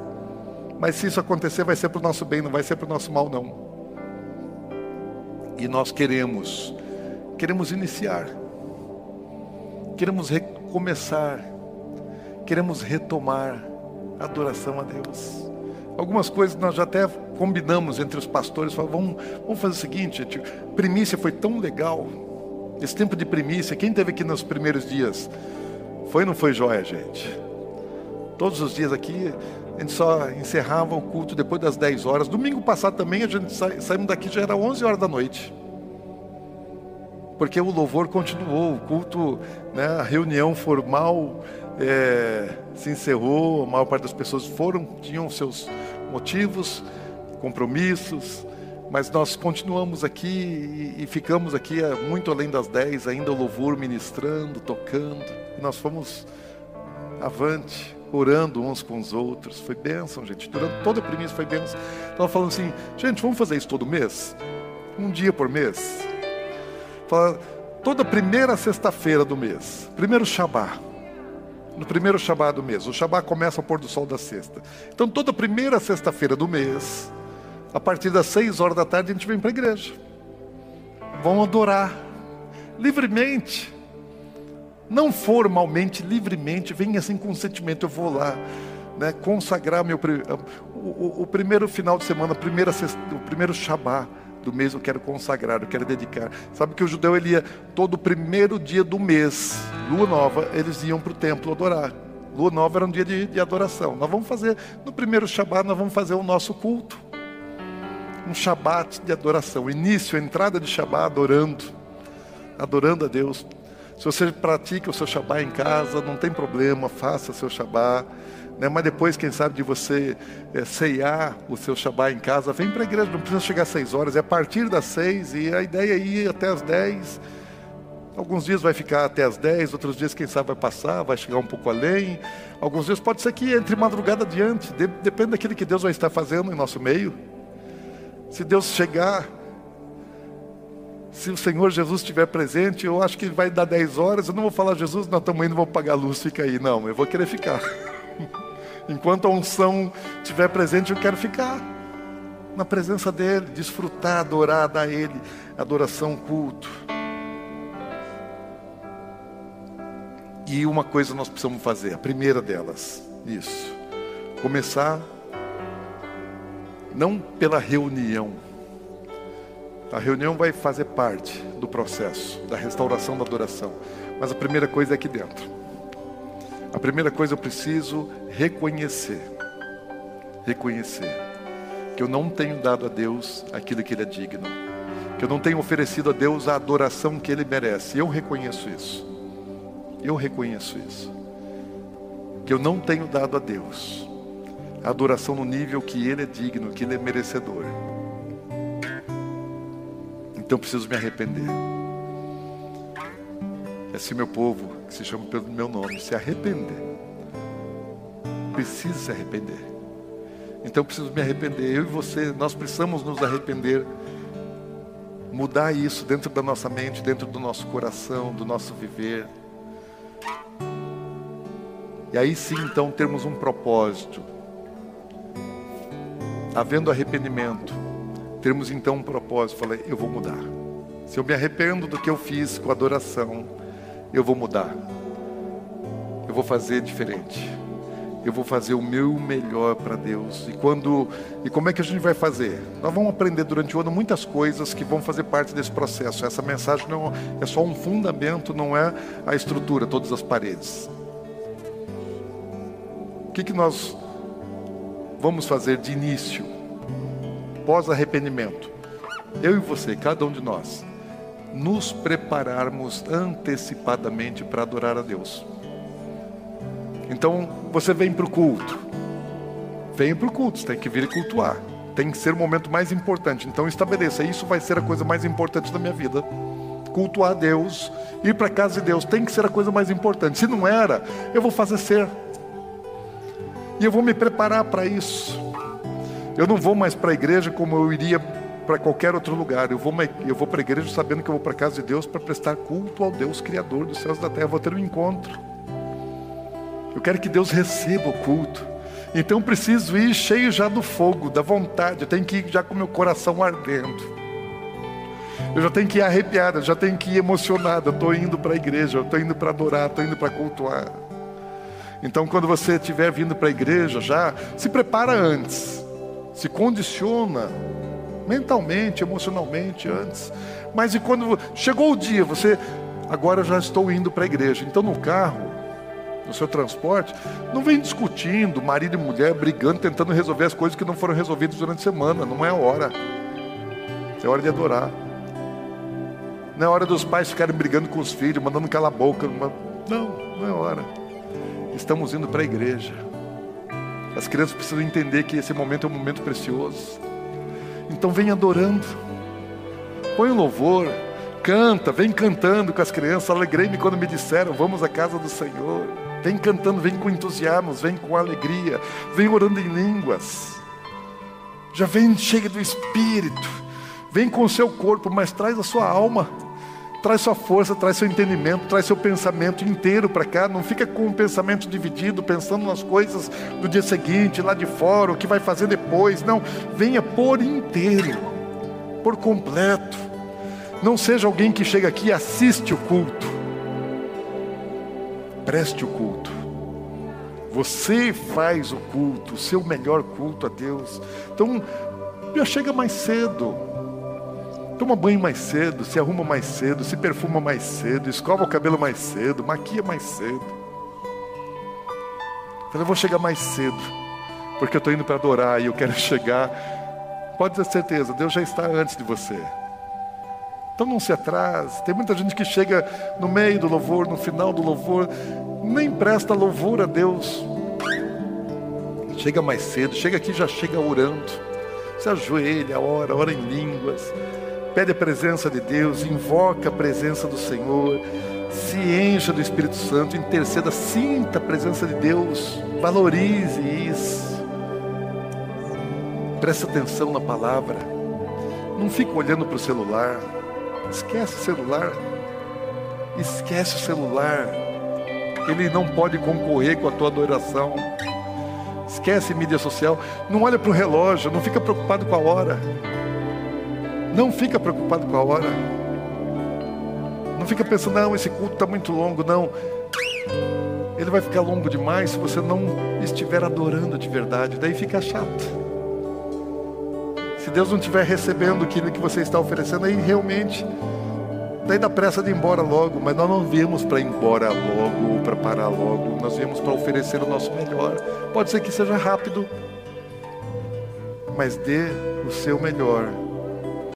Mas se isso acontecer, vai ser para o nosso bem, não vai ser para o nosso mal, não. E nós queremos, queremos iniciar, queremos recomeçar, queremos retomar a adoração a Deus. Algumas coisas nós já até combinamos entre os pastores, falamos, vamos, vamos fazer o seguinte, gente, primícia foi tão legal, esse tempo de primícia, quem teve aqui nos primeiros dias? Foi ou não foi joia, gente? Todos os dias aqui, a gente só encerrava o culto depois das 10 horas. Domingo passado também, a gente sa saímos daqui já era 11 horas da noite. Porque o louvor continuou, o culto, né, a reunião formal é, se encerrou, a maior parte das pessoas foram, tinham seus motivos, compromissos, mas nós continuamos aqui e, e ficamos aqui muito além das 10, ainda o louvor ministrando, tocando, e nós fomos avante, orando uns com os outros. Foi bênção, gente. Durante toda a primícia foi bênção. Estava falando assim, gente, vamos fazer isso todo mês? Um dia por mês? Fala, toda primeira sexta-feira do mês, primeiro Shabá. No primeiro Shabá do mês. O Shabá começa ao pôr do sol da sexta. Então, toda primeira sexta-feira do mês, a partir das seis horas da tarde, a gente vem para a igreja. Vamos adorar livremente não formalmente, livremente, vem assim com um sentimento, eu vou lá, né, consagrar meu o, o, o, primeiro final de semana, primeira o primeiro Shabá do mês eu quero consagrar, eu quero dedicar. Sabe que o judeu ele ia todo primeiro dia do mês, lua nova, eles iam para o templo adorar. Lua nova era um dia de, de adoração. Nós vamos fazer no primeiro Shabá, nós vamos fazer o nosso culto, um Shabat de adoração, início, entrada de Shabá adorando, adorando a Deus. Se você pratica o seu Shabá em casa, não tem problema, faça seu Shabá. Né? Mas depois, quem sabe, de você é, ceiar o seu Shabá em casa, vem para a igreja, não precisa chegar às seis horas, é a partir das seis, e a ideia é ir até as dez. Alguns dias vai ficar até as 10, outros dias, quem sabe, vai passar, vai chegar um pouco além. Alguns dias pode ser que entre madrugada adiante, depende daquilo que Deus vai estar fazendo em nosso meio. Se Deus chegar se o Senhor Jesus estiver presente, eu acho que vai dar 10 horas, eu não vou falar, Jesus, nós estamos indo, vamos pagar a luz, fica aí. Não, eu vou querer ficar. Enquanto a unção estiver presente, eu quero ficar na presença dEle, desfrutar, adorar, dar a Ele adoração, culto. E uma coisa nós precisamos fazer, a primeira delas, isso. Começar não pela reunião, a reunião vai fazer parte do processo da restauração da adoração. Mas a primeira coisa é aqui dentro. A primeira coisa eu preciso reconhecer. Reconhecer que eu não tenho dado a Deus aquilo que Ele é digno. Que eu não tenho oferecido a Deus a adoração que Ele merece. Eu reconheço isso. Eu reconheço isso. Que eu não tenho dado a Deus a adoração no nível que Ele é digno, que Ele é merecedor. Então preciso me arrepender. É se meu povo, que se chama pelo meu nome, se arrepender. Precisa se arrepender. Então preciso me arrepender. Eu e você, nós precisamos nos arrepender. Mudar isso dentro da nossa mente, dentro do nosso coração, do nosso viver. E aí sim, então, termos um propósito. Havendo arrependimento, termos então um propósito, falei, eu vou mudar. Se eu me arrependo do que eu fiz com adoração, eu vou mudar. Eu vou fazer diferente. Eu vou fazer o meu melhor para Deus. E quando e como é que a gente vai fazer? Nós vamos aprender durante o ano muitas coisas que vão fazer parte desse processo. Essa mensagem não é só um fundamento, não é a estrutura, todas as paredes. O que, que nós vamos fazer de início? pós-arrependimento, eu e você, cada um de nós, nos prepararmos antecipadamente para adorar a Deus. Então, você vem para o culto, vem para o culto, você tem que vir cultuar, tem que ser o momento mais importante. Então, estabeleça, isso vai ser a coisa mais importante da minha vida. Cultuar a Deus, ir para a casa de Deus, tem que ser a coisa mais importante. Se não era, eu vou fazer ser. E eu vou me preparar para isso. Eu não vou mais para a igreja como eu iria para qualquer outro lugar. Eu vou, eu vou para a igreja sabendo que eu vou para a casa de Deus para prestar culto ao Deus Criador dos céus e da terra. Eu vou ter um encontro. Eu quero que Deus receba o culto. Então preciso ir cheio já do fogo, da vontade. Eu tenho que ir já com meu coração ardendo. Eu já tenho que ir arrepiado, eu já tenho que ir emocionado. Eu estou indo para a igreja, estou indo para adorar, estou indo para cultuar. Então, quando você estiver vindo para a igreja, já se prepara antes se condiciona mentalmente, emocionalmente antes. Mas e quando chegou o dia, você agora já estou indo para a igreja. Então no carro, no seu transporte, não vem discutindo, marido e mulher brigando, tentando resolver as coisas que não foram resolvidas durante a semana. Não é a hora. É hora de adorar. Não é hora dos pais ficarem brigando com os filhos, mandando calar a boca. Não, não é hora. Estamos indo para a igreja. As crianças precisam entender que esse momento é um momento precioso. Então vem adorando. Põe o louvor, canta, vem cantando com as crianças. Alegrei-me quando me disseram: Vamos à casa do Senhor. Vem cantando, vem com entusiasmo, vem com alegria, vem orando em línguas. Já vem cheio do Espírito, vem com o seu corpo, mas traz a sua alma, traz sua força, traz seu entendimento, traz seu pensamento inteiro para cá. Não fica com o pensamento dividido, pensando nas coisas do dia seguinte, lá de fora, o que vai fazer depois. Não, venha por inteiro, por completo. Não seja alguém que chega aqui e assiste o culto preste o culto. Você faz o culto, o seu melhor culto a Deus. Então, já chega mais cedo. Toma banho mais cedo, se arruma mais cedo, se perfuma mais cedo, escova o cabelo mais cedo, maquia mais cedo. Eu vou chegar mais cedo, porque eu estou indo para adorar e eu quero chegar. Pode ter certeza, Deus já está antes de você. Então não se atrase. Tem muita gente que chega no meio do louvor, no final do louvor, nem presta louvor a Deus. Chega mais cedo, chega aqui já chega orando. Se ajoelha, ora, ora em línguas, pede a presença de Deus, invoca a presença do Senhor, se encha do Espírito Santo, interceda, sinta a presença de Deus, valorize isso. Preste atenção na palavra. Não fique olhando para o celular. Esquece o celular. Esquece o celular. Ele não pode concorrer com a tua adoração. Esquece mídia social. Não olha para o relógio. Não fica preocupado com a hora. Não fica preocupado com a hora. Não fica pensando, não, esse culto está muito longo. Não. Ele vai ficar longo demais se você não estiver adorando de verdade. Daí fica chato. Se Deus não estiver recebendo aquilo que você está oferecendo, aí realmente daí dá pressa de ir embora logo, mas nós não viemos para ir embora logo para parar logo, nós viemos para oferecer o nosso melhor. Pode ser que seja rápido, mas dê o seu melhor